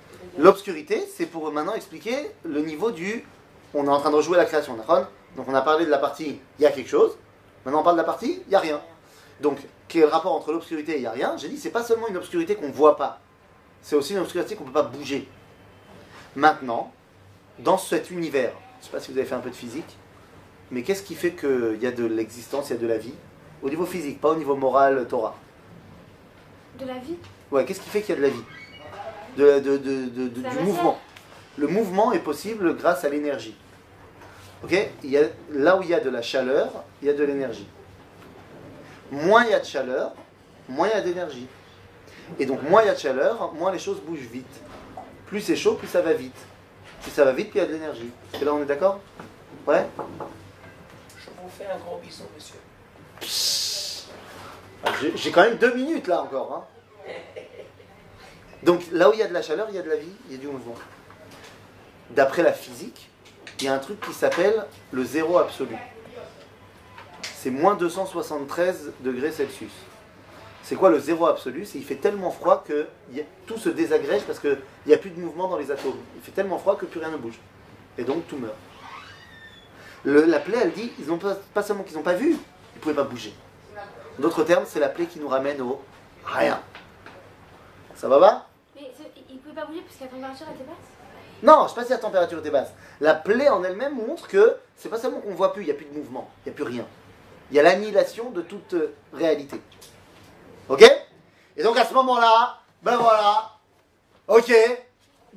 C'est-à-dire- L'obscurité, c'est pour maintenant expliquer le niveau du. On est en train de rejouer la création, d'accord Donc on a parlé de la partie il y a quelque chose. Maintenant on parle de la partie il y a rien. Donc quel est le rapport entre l'obscurité et il y a rien J'ai dit c'est pas seulement une obscurité qu'on ne voit pas. C'est aussi une obscurité qu'on ne peut pas bouger. Maintenant, dans cet univers, je ne sais pas si vous avez fait un peu de physique, mais qu'est-ce qui fait qu'il y a de l'existence, il y a de la vie Au niveau physique, pas au niveau moral, Torah? De la vie? Ouais, qu'est-ce qui fait qu'il y a de la vie? De, de- de- de- de- La Du mouvement. Le mouvement est possible grâce à l'énergie. Ok? Il y a, Là où il y a de la chaleur, il y a de l'énergie. Moins il y a de chaleur, moins il y a d'énergie. Et donc moins il y a de chaleur, moins les choses bougent vite. Plus c'est chaud, plus ça va vite. Plus ça va vite, plus il y a de l'énergie. Et là on est d'accord? Ouais? Fais un gros bisou, monsieur. Ah, J'ai quand même deux minutes là encore. hein. Donc là où il y a de la chaleur, il y a de la vie, il y a du mouvement. D'après la physique, il y a un truc qui s'appelle le zéro absolu. C'est moins 273 degrés Celsius. C'est quoi le zéro absolu? C'est il fait tellement froid que tout se désagrège parce qu'il n'y a plus de mouvement dans les atomes. Il fait tellement froid que plus rien ne bouge. Et donc tout meurt. Le- la plaie, elle dit, ils ont pas, pas seulement qu'ils n'ont pas vu, ils ne pouvaient pas bouger. D'autres termes, c'est la plaie qui nous ramène au rien. Ça va pas Mais c'est- il pouvait pas bouger parce que la température était basse? Non, je sais pas si la température était basse. La plaie en elle-même montre que c'est pas seulement qu'on voit plus, il n'y a plus de mouvement, il n'y a plus rien. Il y a l'annihilation de toute euh, réalité. Ok? Et donc à ce moment-là, ben voilà, ok,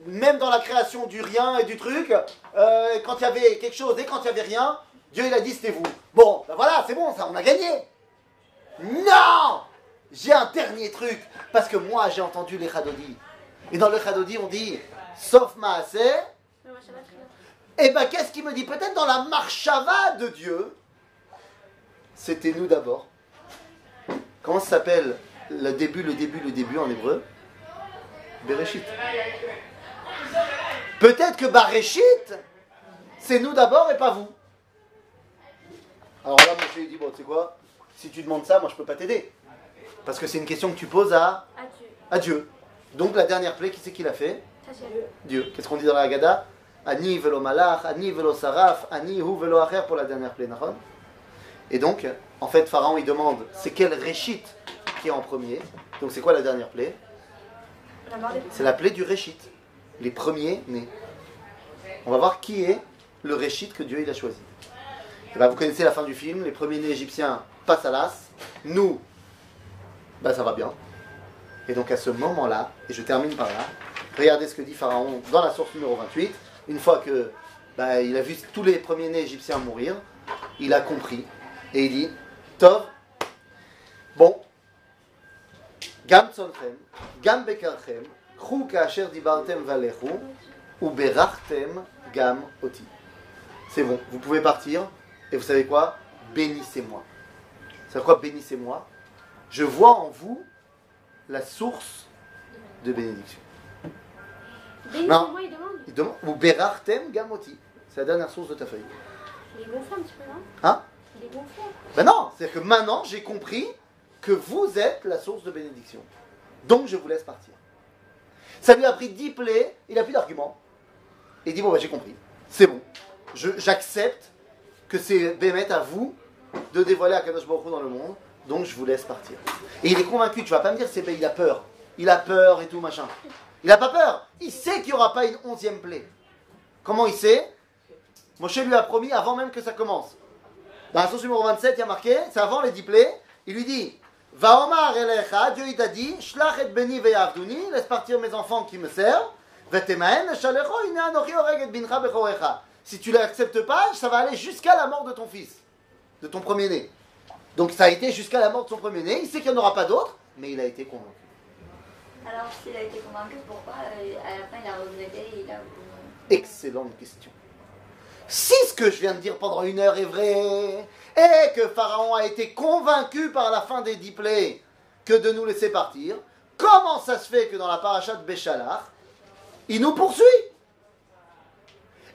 même dans la création du rien et du truc, euh, quand il y avait quelque chose et quand il n'y avait rien, Dieu il a dit c'était vous. Bon, ben voilà, c'est bon, ça, on a gagné. Non J'ai un dernier truc, parce que moi j'ai entendu les Khadodi. Et dans le Khadodi on dit, sauf bien. et ben qu'est-ce qu'il me dit? Peut-être dans la marchava de Dieu, c'était nous d'abord. Comment s'appelle? Le début, le début, le début en hébreu? Bereshit. Peut-être que Bareshit, c'est nous d'abord et pas vous. Alors là, je lui dit, bon, tu sais quoi? Si tu demandes ça, moi je peux pas t'aider. Parce que c'est une question que tu poses à, à Dieu. Donc la dernière plaie, qui c'est qui l'a fait? Dieu. Dieu. Qu'est-ce qu'on dit dans la Haggadah? Ani velo malach, ani velo saraf, ani hu velo acher pour la dernière plaie, nahon Et donc, en fait, Pharaon, il demande, c'est quel réchit qui est en premier? Donc c'est quoi la dernière plaie? C'est la plaie du réchit, les premiers nés. On va voir qui est le réchit que Dieu il a choisi. Et ben, vous connaissez la fin du film, les premiers nés égyptiens passent à l'as, nous, bah ça va bien. Et donc à ce moment-là, et je termine par là, regardez ce que dit Pharaon dans la source numéro 28. Une fois que bah, il a vu tous les premiers-nés égyptiens mourir, il a compris et il dit Tov, bon, Gam tzolchem, Gam bekarchem, Gam oti. C'est bon, vous pouvez partir et vous savez quoi? Bénissez-moi. C'est quoi? Bénissez-moi Je vois en vous la source de bénédiction. Bénis-moi, il demande. Il demande, ou berachtem gamoti. C'est la dernière source de ta feuille. Il est gonflé un petit peu, non? Hein? Il est gonflé. Ben non, c'est que maintenant j'ai compris que vous êtes la source de bénédiction. Donc je vous laisse partir. Ça lui a pris 10 plaies, il n'a plus d'argument. Il dit bon, ben, j'ai compris. C'est bon. J'accepte que c'est Bémet à vous de dévoiler Akadosh Baruch dans le monde. Donc je vous laisse partir. Et il est convaincu, tu vas pas me dire c'est il a peur. Il a peur et tout machin. Il n'a pas peur. Il sait qu'il n'y aura pas une onzième plaie. Comment il sait? Moshe lui a promis avant même que ça commence. Dans la source numéro 27, il y a marqué, c'est avant les dix plaies, il lui dit Va Omar elecha, Dieu il t'a dit, Shlach et beni ve'yavduni, laisse partir mes enfants qui me servent, Vetemaen shalecho, ine anochi oreg et bincha bechorecha. Si tu l'acceptes pas, ça va aller jusqu'à la mort de ton fils, de ton premier-né. Donc ça a été jusqu'à la mort de son premier-né, il sait qu'il n'y en aura pas d'autres, mais il a été convaincu. Alors, s'il a été convaincu, pourquoi euh, à la fin il a regretté et il a. Excellente question. Si ce que je viens de dire pendant une heure est vrai, et que Pharaon a été convaincu par la fin des dix plaies que de nous laisser partir, comment ça se fait que dans la paracha de Béchalar, il nous poursuit?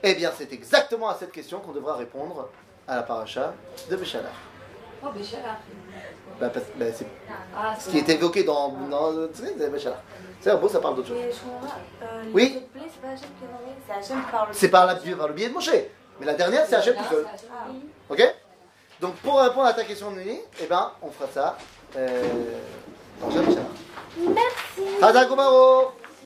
Eh bien, c'est exactement à cette question qu'on devra répondre à la paracha de Béchalar. Oh, Béchala. Bah, bah, c'est Ah, ce qui est évoqué dans, dans le c'est Béchalar. C'est beau, ça parle d'autre chose. Mais je. Euh, Oui. c'est c'est. C'est par, par le biais de Moshe. Mais la dernière, c'est Hachem tout seul. Ah. Ok? Donc pour répondre à ta question de nuit, eh ben, on fera ça euh, dans. Merci.